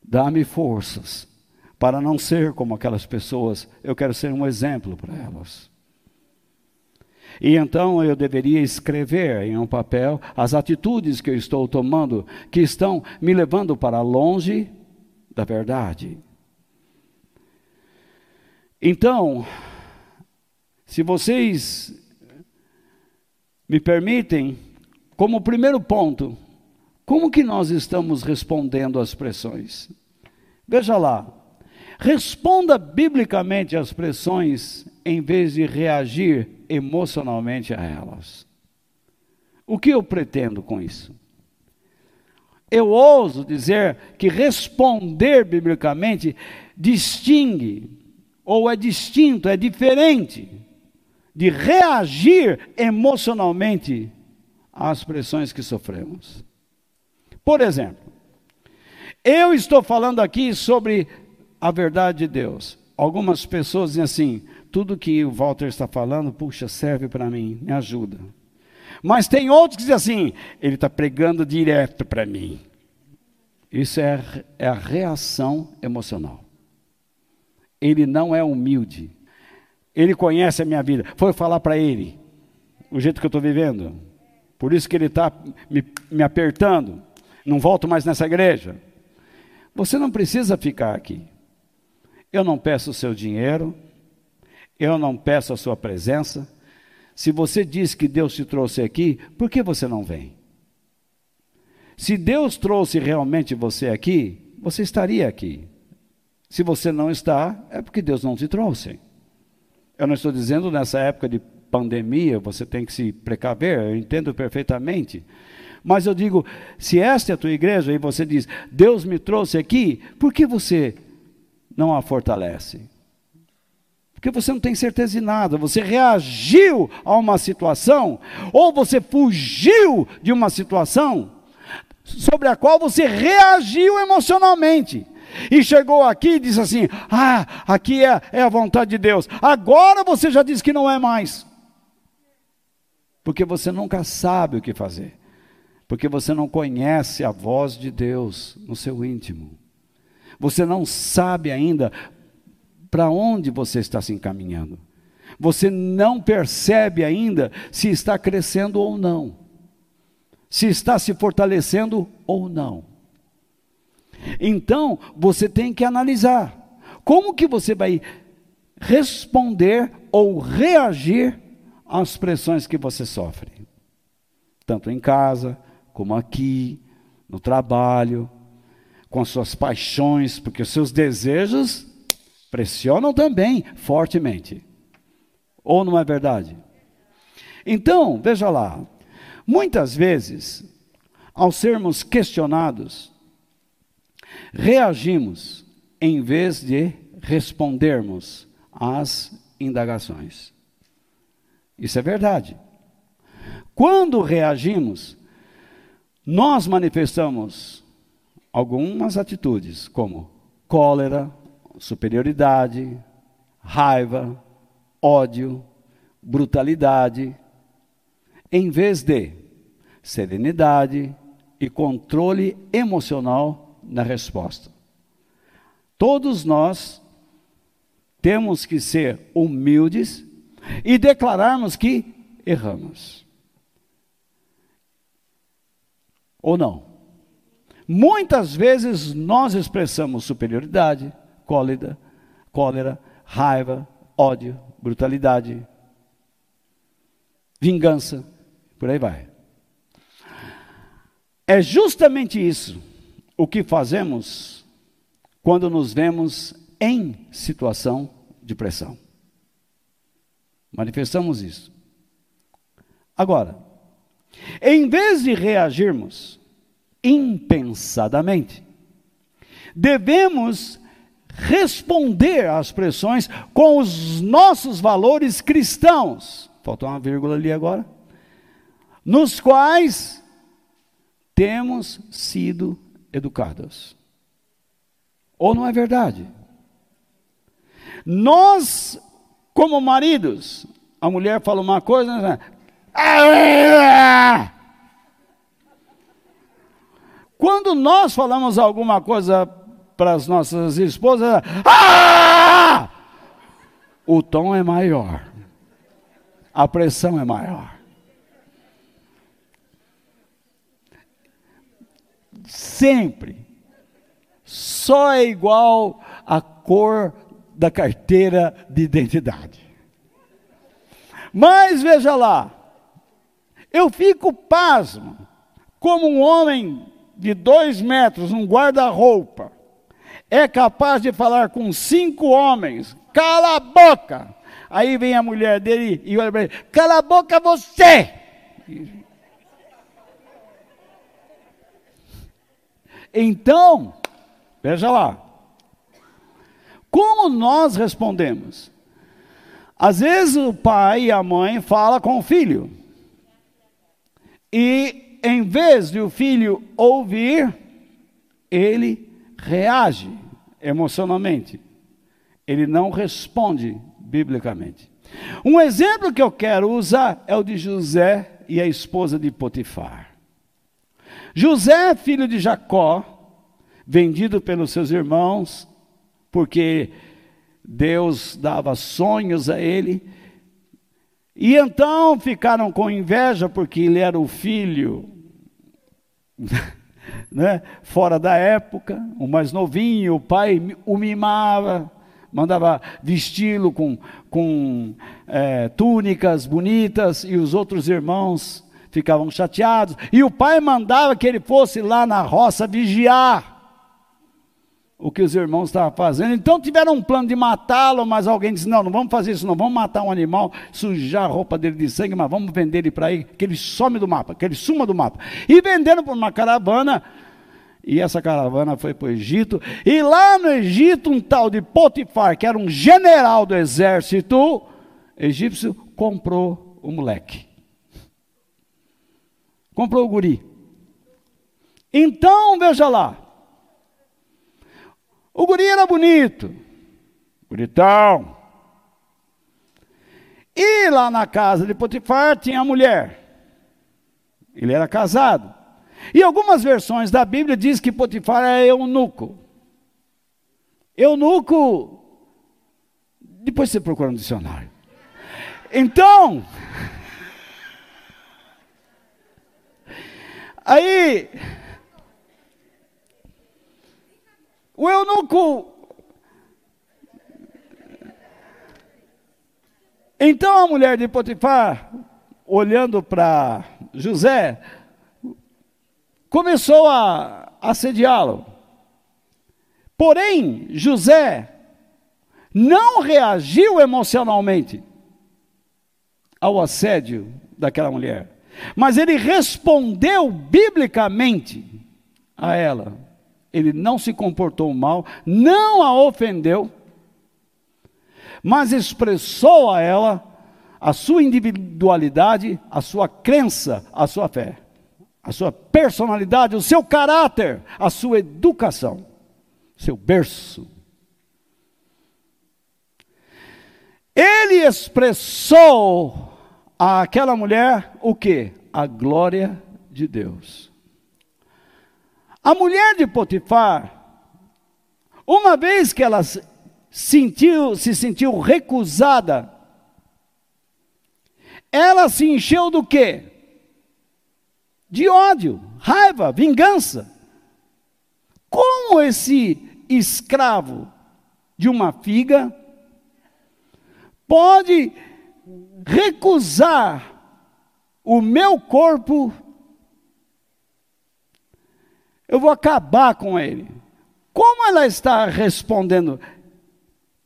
Dá-me forças para não ser como aquelas pessoas. Eu quero ser um exemplo para elas. E então eu deveria escrever em um papel as atitudes que eu estou tomando que estão me levando para longe da verdade. Então, se vocês me permitem, como primeiro ponto, como que nós estamos respondendo às pressões? Veja lá, responda biblicamente às pressões em vez de reagir emocionalmente a elas. O que eu pretendo com isso? Eu ouso dizer que responder biblicamente distingue, ou é distinto, é diferente de reagir emocionalmente às pressões que sofremos. Por exemplo, eu estou falando aqui sobre a verdade de Deus. Algumas pessoas dizem assim: tudo que o Walter está falando, puxa, serve para mim, me ajuda. Mas tem outros que dizem assim: ele está pregando direto para mim. Isso é, é a reação emocional. Ele não é humilde. Ele conhece a minha vida. Foi falar para ele o jeito que eu estou vivendo. Por isso que ele está me, me apertando. Não volto mais nessa igreja. Você não precisa ficar aqui. Eu não peço o seu dinheiro. Eu não peço a sua presença. Se você diz que Deus te trouxe aqui, por que você não vem? Se Deus trouxe realmente você aqui, você estaria aqui. Se você não está, é porque Deus não te trouxe. Eu não estou dizendo nessa época de pandemia, você tem que se precaver, eu entendo perfeitamente. Mas eu digo, se esta é a tua igreja e você diz, Deus me trouxe aqui, por que você não a fortalece? Porque você não tem certeza de nada, você reagiu a uma situação, ou você fugiu de uma situação sobre a qual você reagiu emocionalmente. E chegou aqui e disse assim: Ah, aqui é, é a vontade de Deus. Agora você já diz que não é mais. Porque você nunca sabe o que fazer. Porque você não conhece a voz de Deus no seu íntimo. Você não sabe ainda para onde você está se encaminhando. Você não percebe ainda se está crescendo ou não, se está se fortalecendo ou não. Então, você tem que analisar como que você vai responder ou reagir às pressões que você sofre, tanto em casa, como aqui, no trabalho, com as suas paixões, porque os seus desejos pressionam também fortemente. Ou não é verdade? Então, veja lá, muitas vezes, ao sermos questionados, reagimos em vez de respondermos às indagações. Isso é verdade. Quando reagimos, nós manifestamos algumas atitudes, como cólera, superioridade, raiva, ódio, brutalidade, em vez de serenidade e controle emocional na resposta. Todos nós temos que ser humildes e declararmos que erramos. Ou não? Muitas vezes nós expressamos superioridade, cólera, cólera, raiva, ódio, brutalidade, vingança, por aí vai. É justamente isso o que fazemos quando nos vemos em situação de pressão. Manifestamos isso. Agora, em vez de reagirmos impensadamente, devemos responder às pressões com os nossos valores cristãos. Faltou uma vírgula ali agora. Nos quais temos sido educados. Ou não é verdade? Nós, como maridos, a mulher fala uma coisa, né? quando nós falamos alguma coisa para as nossas esposas, o tom é maior, a pressão é maior. Sempre. Só é igual a cor da carteira de identidade. Mas veja lá, eu fico pasmo, como um homem de dois metros, um guarda-roupa, é capaz de falar com cinco homens, cala a boca. Aí vem a mulher dele e olha para ele, cala a boca você. Então, veja lá, como nós respondemos? Às vezes o pai e a mãe falam com o filho. E em vez de o filho ouvir, ele reage emocionalmente. Ele não responde biblicamente. Um exemplo que eu quero usar é o de José e a esposa de Potifar. José, filho de Jacó, vendido pelos seus irmãos, porque Deus dava sonhos a ele, e então ficaram com inveja porque ele era o filho né, fora da época, o mais novinho, o pai o mimava, mandava vesti-lo com, com é, túnicas bonitas, e os outros irmãos ficavam chateados, e o pai mandava que ele fosse lá na roça vigiar o que os irmãos estavam fazendo. Então tiveram um plano de matá-lo, mas alguém disse: não, não vamos fazer isso, não, vamos matar um animal, sujar a roupa dele de sangue, mas vamos vender ele para aí, que ele some do mapa, que ele suma do mapa. E venderam por uma caravana. E essa caravana foi para o Egito. E lá no Egito, um tal de Potifar, que era um general do exército egípcio, comprou o moleque. Comprou o guri. Então, veja lá. O guri era bonito, bonitão. E lá na casa de Potifar tinha a mulher. Ele era casado. E algumas versões da Bíblia diz que Potifar é eunuco. Eunuco, depois você procura no dicionário. Então, aí O eunuco. Então a mulher de Potifar, olhando para José, começou a assediá-lo. Porém, José não reagiu emocionalmente ao assédio daquela mulher, mas ele respondeu biblicamente a ela ele não se comportou mal, não a ofendeu, mas expressou a ela a sua individualidade, a sua crença, a sua fé, a sua personalidade, o seu caráter, a sua educação, seu berço. Ele expressou àquela mulher o que? A glória de Deus. A mulher de Potifar, uma vez que ela sentiu, se sentiu recusada, ela se encheu do quê? De ódio, raiva, vingança. Como esse escravo de uma figa pode recusar o meu corpo eu vou acabar com ele. Como ela está respondendo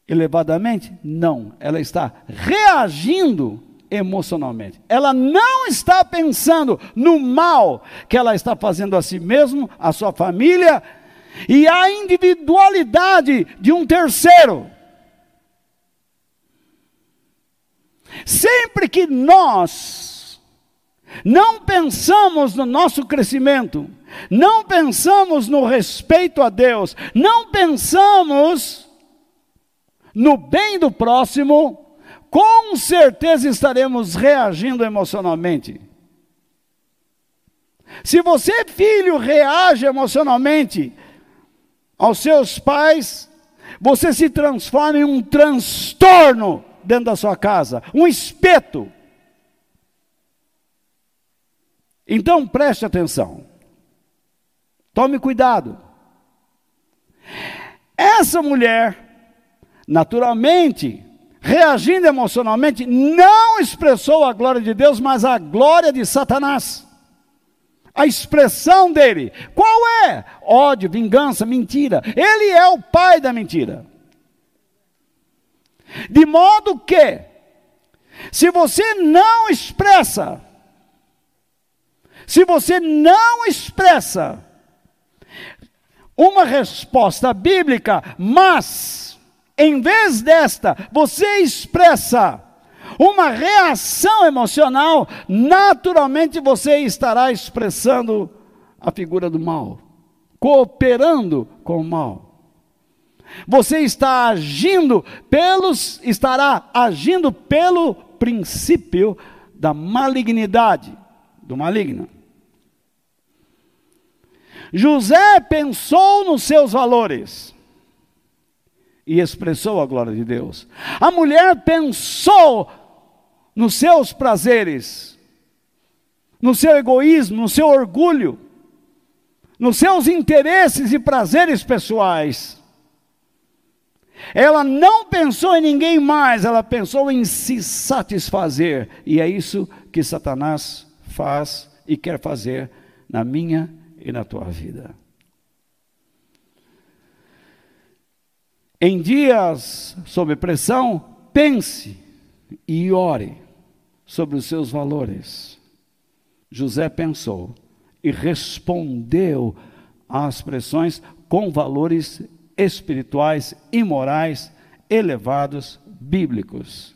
elevadamente? Não, ela está reagindo emocionalmente. Ela não está pensando no mal que ela está fazendo a si mesmo, a sua família e a individualidade de um terceiro. Sempre que nós não pensamos no nosso crescimento, não pensamos no respeito a Deus, não pensamos no bem do próximo, com certeza estaremos reagindo emocionalmente. Se você, filho, reage emocionalmente aos seus pais, você se transforma em um transtorno dentro da sua casa, um espeto. Então preste atenção. Tome cuidado. Essa mulher, naturalmente, reagindo emocionalmente, não expressou a glória de Deus, mas a glória de Satanás. A expressão dele, qual é? Ódio, vingança, mentira. Ele é o pai da mentira. De modo que, se você não expressa, se você não expressa uma resposta bíblica, mas, em vez desta, você expressa uma reação emocional, naturalmente você estará expressando a figura do mal, cooperando com o mal. Você está agindo pelos, estará agindo pelo princípio da malignidade, do maligno. José pensou nos seus valores e expressou a glória de Deus. A mulher pensou nos seus prazeres, no seu egoísmo, no seu orgulho, nos seus interesses e prazeres pessoais. Ela não pensou em ninguém mais, ela pensou em se satisfazer. E é isso que Satanás faz e quer fazer na minha e na tua vida. Em dias sob pressão, pense e ore sobre os seus valores. José pensou e respondeu às pressões com valores espirituais e morais elevados, bíblicos.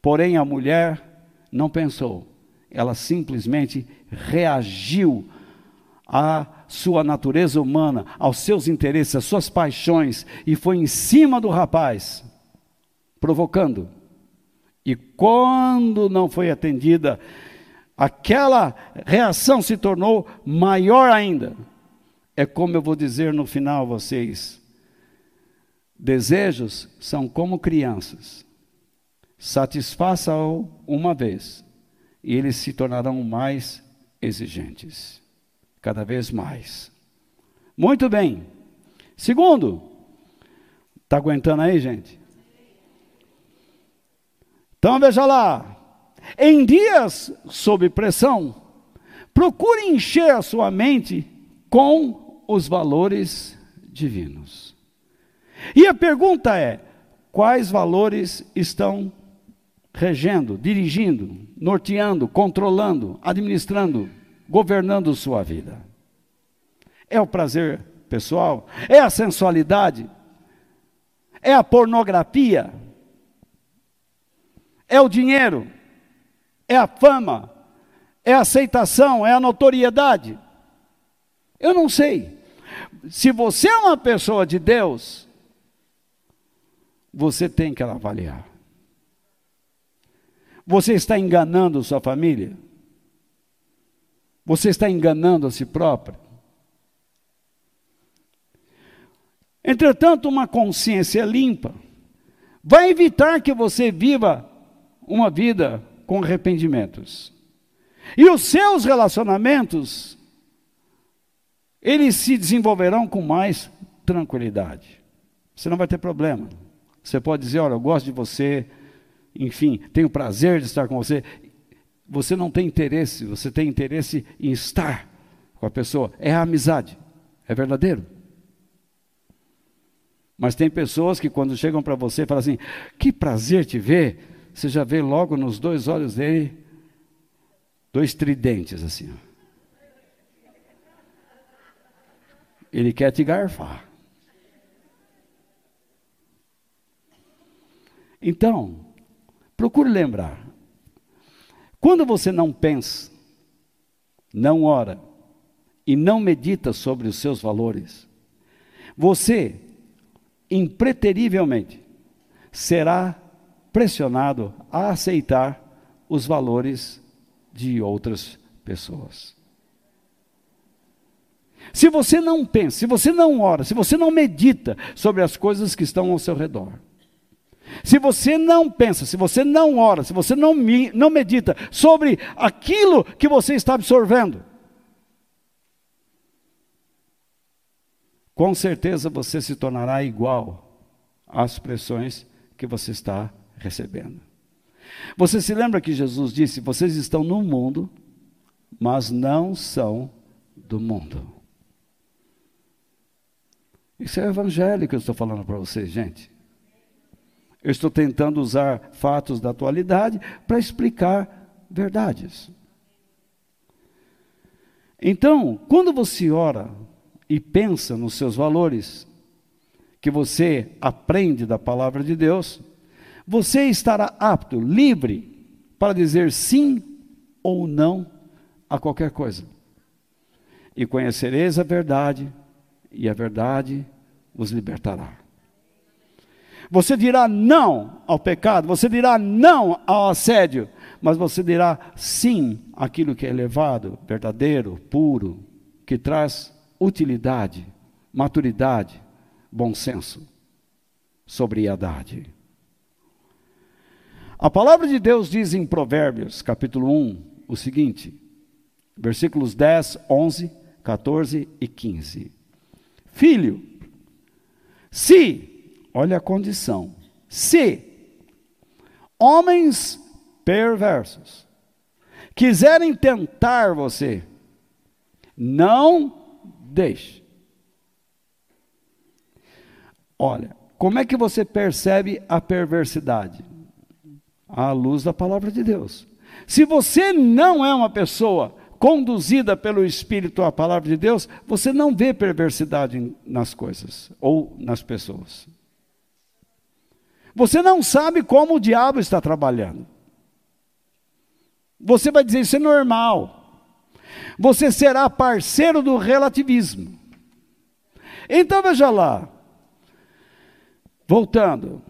Porém, a mulher não pensou, ela simplesmente reagiu à sua natureza humana, aos seus interesses, às suas paixões, e foi em cima do rapaz, provocando. E quando não foi atendida, aquela reação se tornou maior ainda. É como eu vou dizer no final a vocês: desejos são como crianças. Satisfaça-o uma vez, e eles se tornarão mais exigentes, cada vez mais. Muito bem. Segundo, está aguentando aí, gente? Então veja lá. Em dias sob pressão, procure encher a sua mente com os valores divinos. E a pergunta é: quais valores estão regendo, dirigindo, norteando, controlando, administrando, governando sua vida? É o prazer pessoal? É a sensualidade? É a pornografia? É o dinheiro? É a fama? É a aceitação? É a notoriedade? Eu não sei. Se você é uma pessoa de Deus, você tem que avaliar. Você está enganando sua família? Você está enganando a si próprio? Entretanto, uma consciência limpa vai evitar que você viva uma vida com arrependimentos. E os seus relacionamentos, eles se desenvolverão com mais tranquilidade. Você não vai ter problema. Você pode dizer, olha, eu gosto de você, enfim, tenho prazer de estar com você. Você não tem interesse, você tem interesse em estar com a pessoa. É a amizade, é verdadeiro. Mas tem pessoas que quando chegam para você falam assim: que prazer te ver. Você já vê logo nos dois olhos dele dois tridentes assim. Ele quer te garfar. Então, procure lembrar. Quando você não pensa, não ora e não medita sobre os seus valores, você, impreterivelmente, será pressionado a aceitar os valores de outras pessoas. Se você não pensa, se você não ora, se você não medita sobre as coisas que estão ao seu redor, se você não pensa, se você não ora, se você não, não medita sobre aquilo que você está absorvendo, com certeza você se tornará igual às pressões que você está recebendo. Você se lembra que Jesus disse: Vocês estão no mundo, mas não são do mundo. Isso é o evangelho que eu estou falando para vocês, gente. Eu estou tentando usar fatos da atualidade para explicar verdades. Então, quando você ora e pensa nos seus valores, que você aprende da palavra de Deus, você estará apto, livre, para dizer sim ou não a qualquer coisa. E conhecereis a verdade, e a verdade os libertará. Você dirá não ao pecado, você dirá não ao assédio, mas você dirá sim àquilo que é elevado, verdadeiro, puro, que traz utilidade, maturidade, bom senso, sobriedade. A palavra de Deus diz em Provérbios, capítulo 1, o seguinte, versículos 10, 11, 14 e 15: Filho, se olha a condição. Se homens perversos quiserem tentar você, não deixe. Olha, como é que você percebe a perversidade? À luz da palavra de Deus. Se você não é uma pessoa conduzida pelo Espírito à palavra de Deus, você não vê perversidade nas coisas ou nas pessoas. Você não sabe como o diabo está trabalhando. Você vai dizer isso é normal. Você será parceiro do relativismo. Então veja lá. Voltando.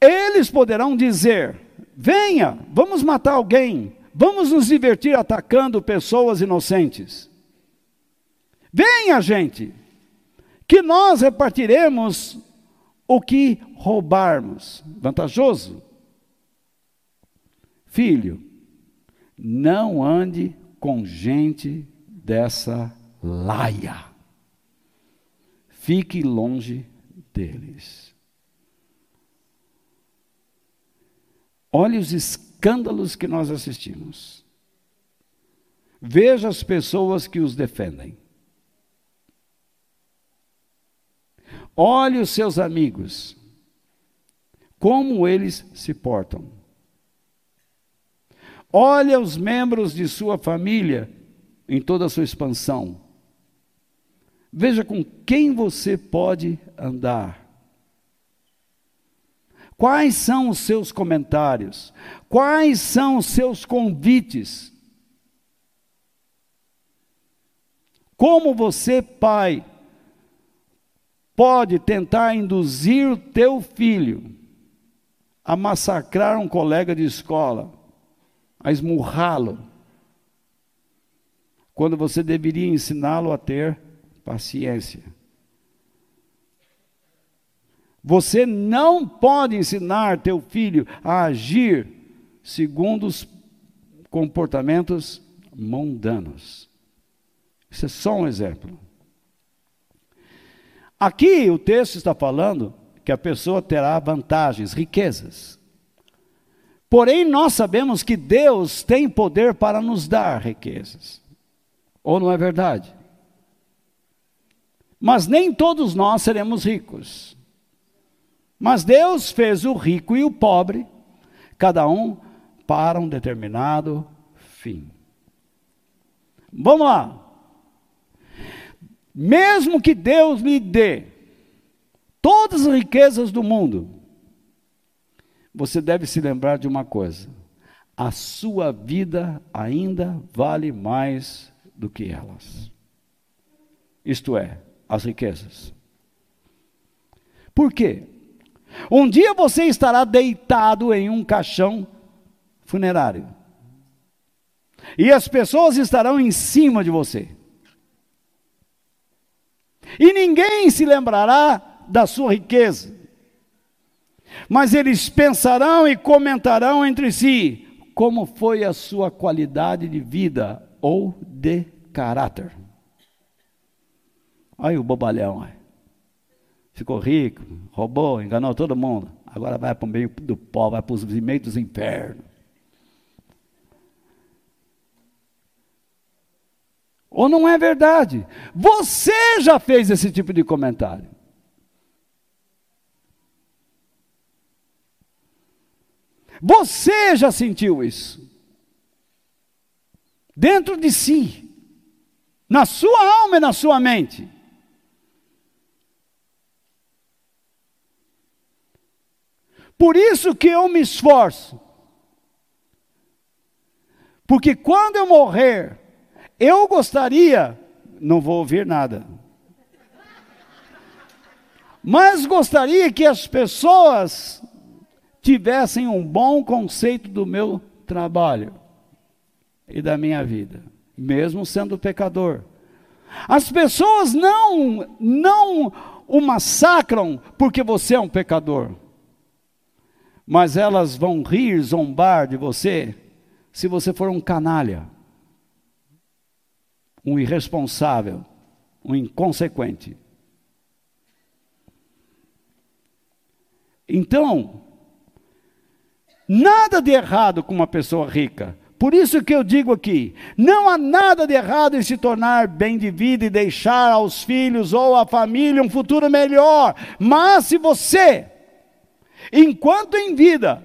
Eles poderão dizer: venha, vamos matar alguém, vamos nos divertir atacando pessoas inocentes. Venha, gente, que nós repartiremos o que roubarmos. Vantajoso? Filho, não ande com gente dessa laia. Fique longe deles. Olhe os escândalos que nós assistimos. Veja as pessoas que os defendem. Olhe os seus amigos, como eles se portam. Olhe os membros de sua família em toda a sua expansão. Veja com quem você pode andar. Quais são os seus comentários? Quais são os seus convites? Como você, pai, pode tentar induzir o teu filho a massacrar um colega de escola, a esmurrá-lo, quando você deveria ensiná-lo a ter paciência. Você não pode ensinar teu filho a agir segundo os comportamentos mundanos. Isso é só um exemplo. Aqui o texto está falando que a pessoa terá vantagens, riquezas. Porém, nós sabemos que Deus tem poder para nos dar riquezas. Ou não é verdade? Mas nem todos nós seremos ricos. Mas Deus fez o rico e o pobre, cada um para um determinado fim. Vamos lá. Mesmo que Deus lhe dê todas as riquezas do mundo, você deve se lembrar de uma coisa: a sua vida ainda vale mais do que elas. Isto é, as riquezas. Por quê? Um dia você estará deitado em um caixão funerário. E as pessoas estarão em cima de você. E ninguém se lembrará da sua riqueza. Mas eles pensarão e comentarão entre si como foi a sua qualidade de vida ou de caráter. Olha o bobalhão. Ficou rico, roubou, enganou todo mundo. Agora vai para o meio do pó, vai para os meios dos infernos. Ou não é verdade? Você já fez esse tipo de comentário. Você já sentiu isso. Dentro de si, na sua alma e na sua mente. Por isso que eu me esforço. Porque quando eu morrer, eu gostaria, não vou ouvir nada, mas gostaria que as pessoas tivessem um bom conceito do meu trabalho e da minha vida, mesmo sendo pecador. As pessoas não não o massacram porque você é um pecador. Mas elas vão rir, zombar de você se você for um canalha um irresponsável, um inconsequente. Então, nada de errado com uma pessoa rica. Por isso que eu digo aqui: não há nada de errado em se tornar bem de vida e deixar aos filhos ou à família um futuro melhor. Mas se você, enquanto em vida,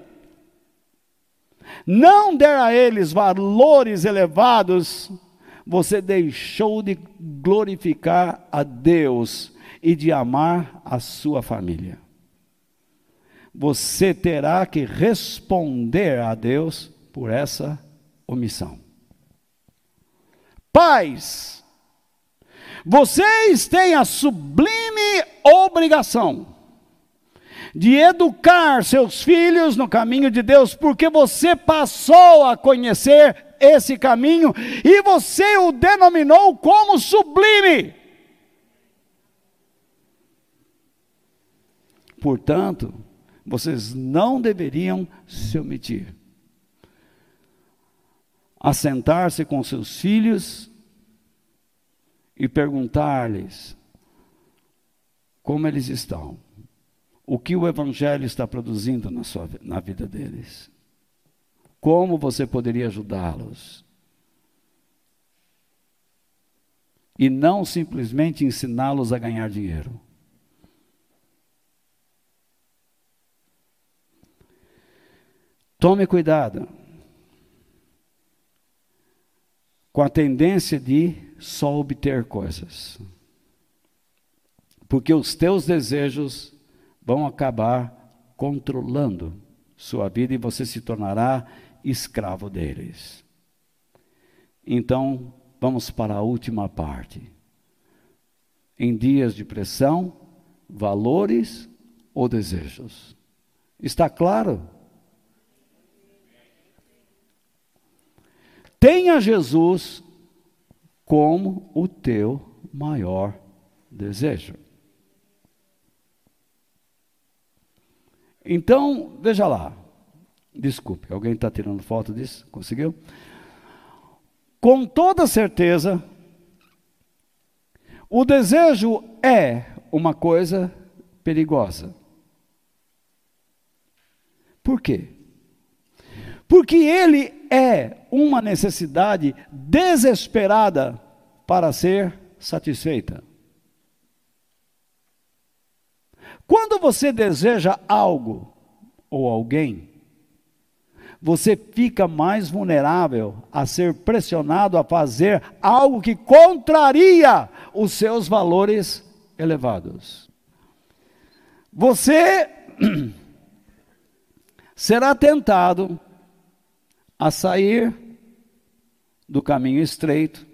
não der a eles valores elevados, você deixou de glorificar a Deus e de amar a sua família. Você terá que responder a Deus por essa omissão. Pais, vocês têm a sublime obrigação de educar seus filhos no caminho de Deus, porque você passou a conhecer esse caminho e você o denominou como sublime. Portanto, vocês não deveriam se omitir assentar-se com seus filhos e perguntar-lhes como eles estão, o que o Evangelho está produzindo na, sua, na vida deles, como você poderia ajudá-los. E não simplesmente ensiná-los a ganhar dinheiro. Tome cuidado com a tendência de só obter coisas. Porque os teus desejos vão acabar controlando sua vida e você se tornará escravo deles. Então, vamos para a última parte. Em dias de pressão, valores ou desejos? Está claro? Tenha Jesus como o teu maior desejo. Então, veja lá. Desculpe, alguém está tirando foto disso? Conseguiu? Com toda certeza, o desejo é uma coisa perigosa. Por quê? Porque ele é uma necessidade desesperada para ser satisfeita. Quando você deseja algo ou alguém, você fica mais vulnerável a ser pressionado a fazer algo que contraria os seus valores elevados. Você será tentado a sair do caminho estreito,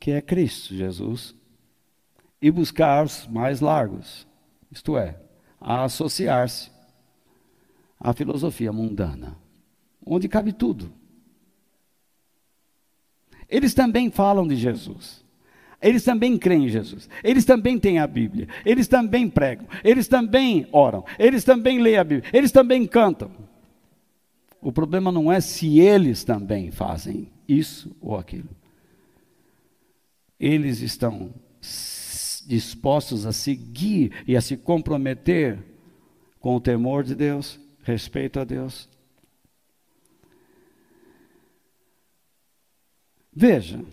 que é Cristo Jesus, e buscar os mais largos, isto é, a associar-se à filosofia mundana, onde cabe tudo. Eles também falam de Jesus. Eles também creem em Jesus. Eles também têm a Bíblia. Eles também pregam. Eles também oram. Eles também leem a Bíblia. Eles também cantam. O problema não é se eles também fazem isso ou aquilo. Eles estão dispostos a seguir e a se comprometer com o temor de Deus, respeito a Deus. Veja,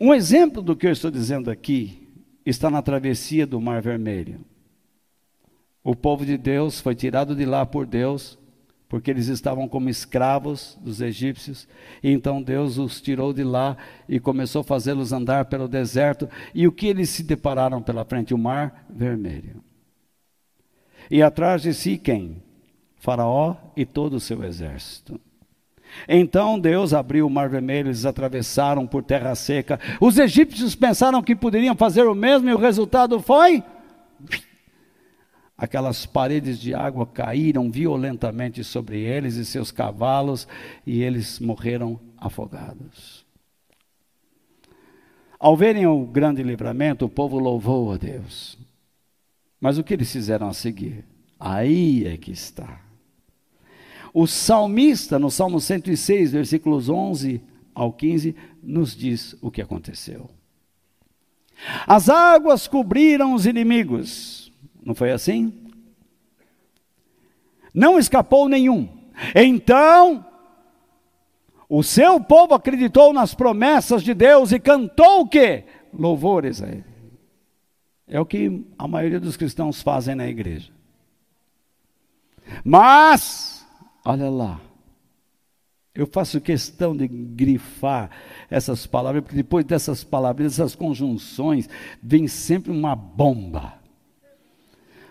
um exemplo do que eu estou dizendo aqui está na travessia do Mar Vermelho. O povo de Deus foi tirado de lá por Deus porque eles estavam como escravos dos egípcios, e então Deus os tirou de lá e começou a fazê-los andar pelo deserto, e o que eles se depararam pela frente? O mar vermelho. E atrás de si quem? Faraó e todo o seu exército. Então Deus abriu o mar vermelho, eles atravessaram por terra seca. Os egípcios pensaram que poderiam fazer o mesmo e o resultado foi aquelas paredes de água caíram violentamente sobre eles e seus cavalos, e eles morreram afogados. Ao verem o grande livramento, o povo louvou a Deus. Mas o que eles fizeram a seguir? Aí é que está. O salmista, no Salmo 106, versículos 11 ao 15, nos diz o que aconteceu. As águas cobriram os inimigos, não foi assim? Não escapou nenhum. Então, o seu povo acreditou nas promessas de Deus e cantou o quê? Louvores a Ele. É o que a maioria dos cristãos fazem na igreja. Mas, olha lá, eu faço questão de grifar essas palavras, porque depois dessas palavras, dessas conjunções, vem sempre uma bomba.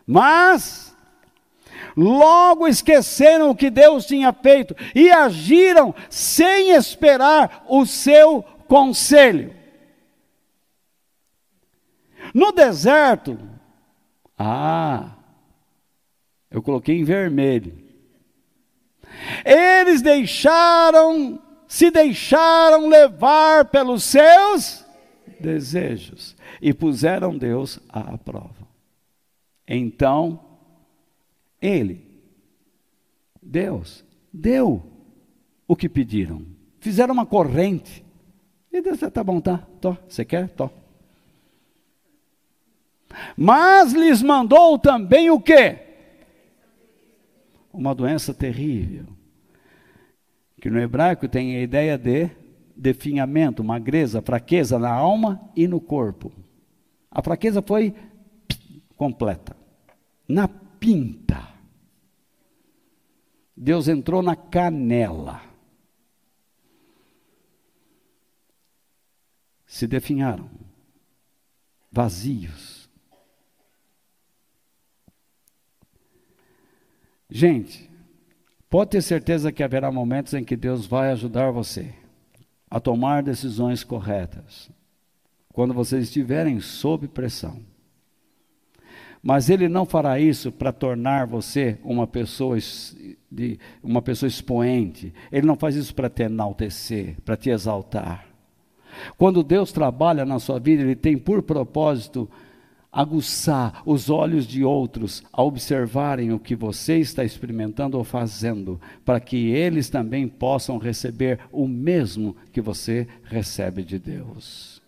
Mas, logo esqueceram o que Deus tinha feito e agiram sem esperar o seu conselho. No deserto, ah, eu coloquei em vermelho. Eles deixaram, se deixaram levar pelos seus desejos e puseram Deus à prova. Então, ele, Deus, deu o que pediram. Fizeram uma corrente. E Deus disse, tá bom, tá, tô, você quer? Tô. Mas lhes mandou também o quê? Uma doença terrível. Que no hebraico tem a ideia de definhamento, magreza, fraqueza na alma e no corpo. A fraqueza foi completa. Na pinta. Deus entrou na canela. Se definharam, vazios. Gente, pode ter certeza que haverá momentos em que Deus vai ajudar você a tomar decisões corretas, quando vocês estiverem sob pressão. Mas ele não fará isso para tornar você uma pessoa, de, uma pessoa expoente. Ele não faz isso para te enaltecer, para te exaltar. Quando Deus trabalha na sua vida, Ele tem por propósito aguçar os olhos de outros a observarem o que você está experimentando ou fazendo, para que eles também possam receber o mesmo que você recebe de Deus.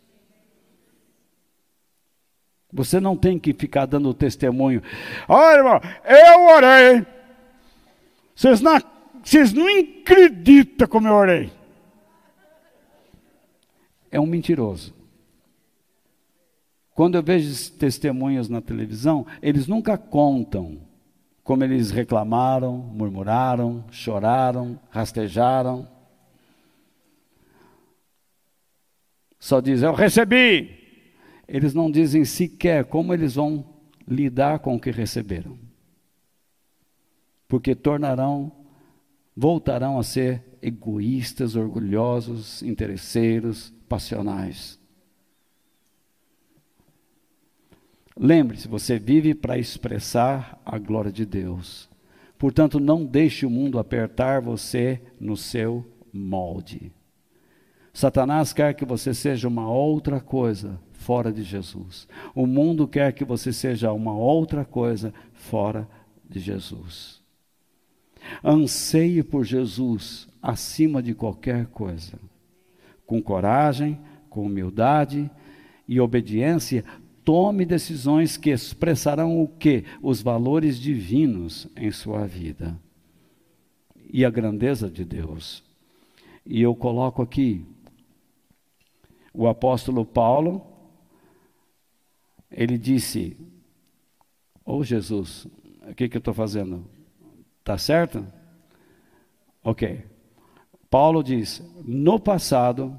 Você não tem que ficar dando testemunho. Olha, irmão, eu orei. Vocês não, vocês não acreditam como eu orei. É um mentiroso. Quando eu vejo testemunhas na televisão, eles nunca contam como eles reclamaram, murmuraram, choraram, rastejaram. Só diz: Eu recebi, eles não dizem sequer como eles vão lidar com o que receberam. Porque tornarão, voltarão a ser egoístas, orgulhosos, interesseiros, passionais. Lembre-se, você vive para expressar a glória de Deus. Portanto, não deixe o mundo apertar você no seu molde. Satanás quer que você seja uma outra coisa fora de Jesus. O mundo quer que você seja uma outra coisa fora de Jesus. Anseie por Jesus acima de qualquer coisa. Com coragem, com humildade e obediência, tome decisões que expressarão o que? Os valores divinos em sua vida e a grandeza de Deus. E eu coloco aqui o apóstolo Paulo, ele disse: Ô oh, Jesus, o que, que eu estou fazendo? Está certo? Ok. Paulo diz: No passado,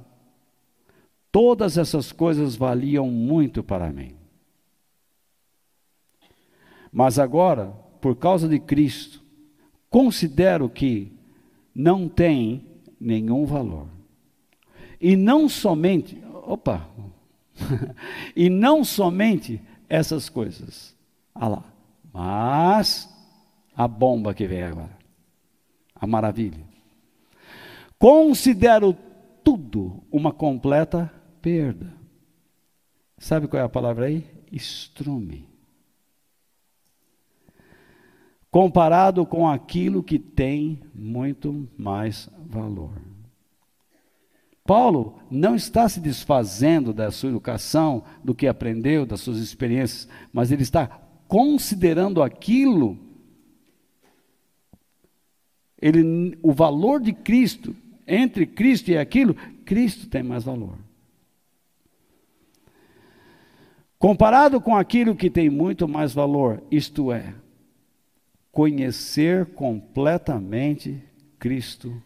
todas essas coisas valiam muito para mim. Mas agora, por causa de Cristo, considero que não tem nenhum valor. E não somente, opa, e não somente essas coisas. Ah lá. Mas a bomba que vem agora. A maravilha. Considero tudo uma completa perda. Sabe qual é a palavra aí? Estrume. Comparado com aquilo que tem muito mais valor. Paulo não está se desfazendo da sua educação, do que aprendeu, das suas experiências, mas ele está considerando aquilo Ele, o valor de Cristo, entre Cristo e aquilo, Cristo tem mais valor. Comparado com aquilo que tem muito mais valor, isto é, conhecer completamente Cristo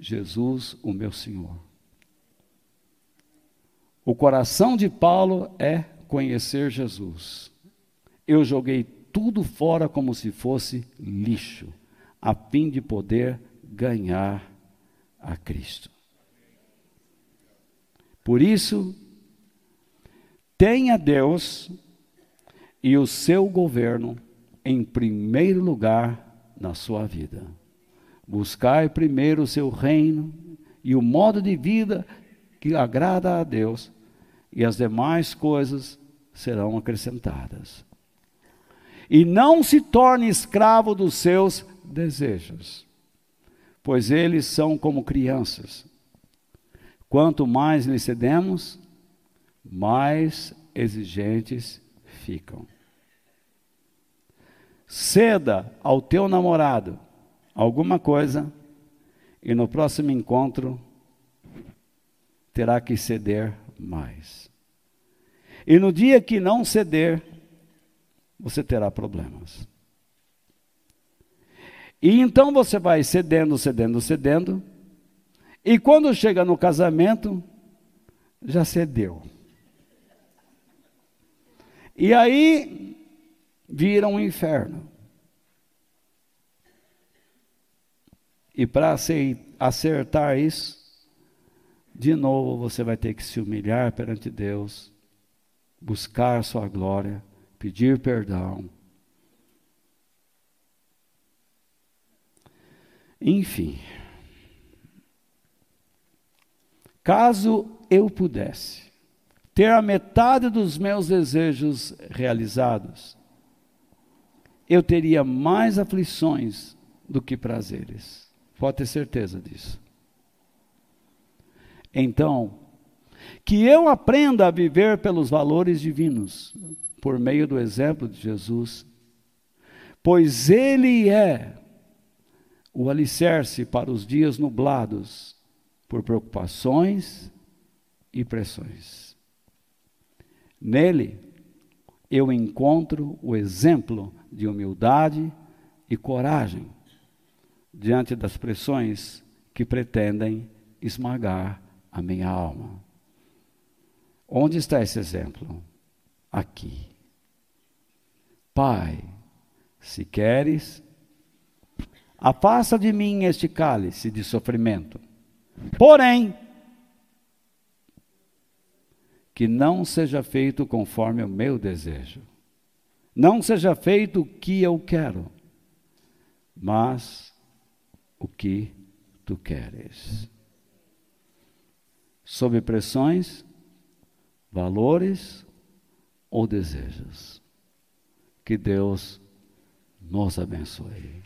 Jesus, o meu Senhor. O coração de Paulo é conhecer Jesus. Eu joguei tudo fora como se fosse lixo, a fim de poder ganhar a Cristo. Por isso, tenha Deus e o seu governo em primeiro lugar na sua vida. Buscai primeiro o seu reino e o modo de vida que agrada a Deus, e as demais coisas serão acrescentadas. E não se torne escravo dos seus desejos, pois eles são como crianças. Quanto mais lhe cedemos, mais exigentes ficam. Ceda ao teu namorado alguma coisa e no próximo encontro terá que ceder mais. E no dia que não ceder, você terá problemas. E então você vai cedendo, cedendo, cedendo, e quando chega no casamento, já cedeu. E aí vira um inferno. E para acertar isso, de novo você vai ter que se humilhar perante Deus, buscar sua glória, pedir perdão. Enfim, caso eu pudesse ter a metade dos meus desejos realizados, eu teria mais aflições do que prazeres. Pode ter certeza disso. Então, que eu aprenda a viver pelos valores divinos, por meio do exemplo de Jesus, pois Ele é o alicerce para os dias nublados por preocupações e pressões. Nele, eu encontro o exemplo de humildade e coragem diante das pressões que pretendem esmagar a minha alma. Onde está esse exemplo? Aqui. Pai, se queres, afasta de mim este cálice de sofrimento. Porém, que não seja feito conforme o meu desejo. Não seja feito o que eu quero, mas o que tu queres sob pressões, valores ou desejos. Que Deus nos abençoe.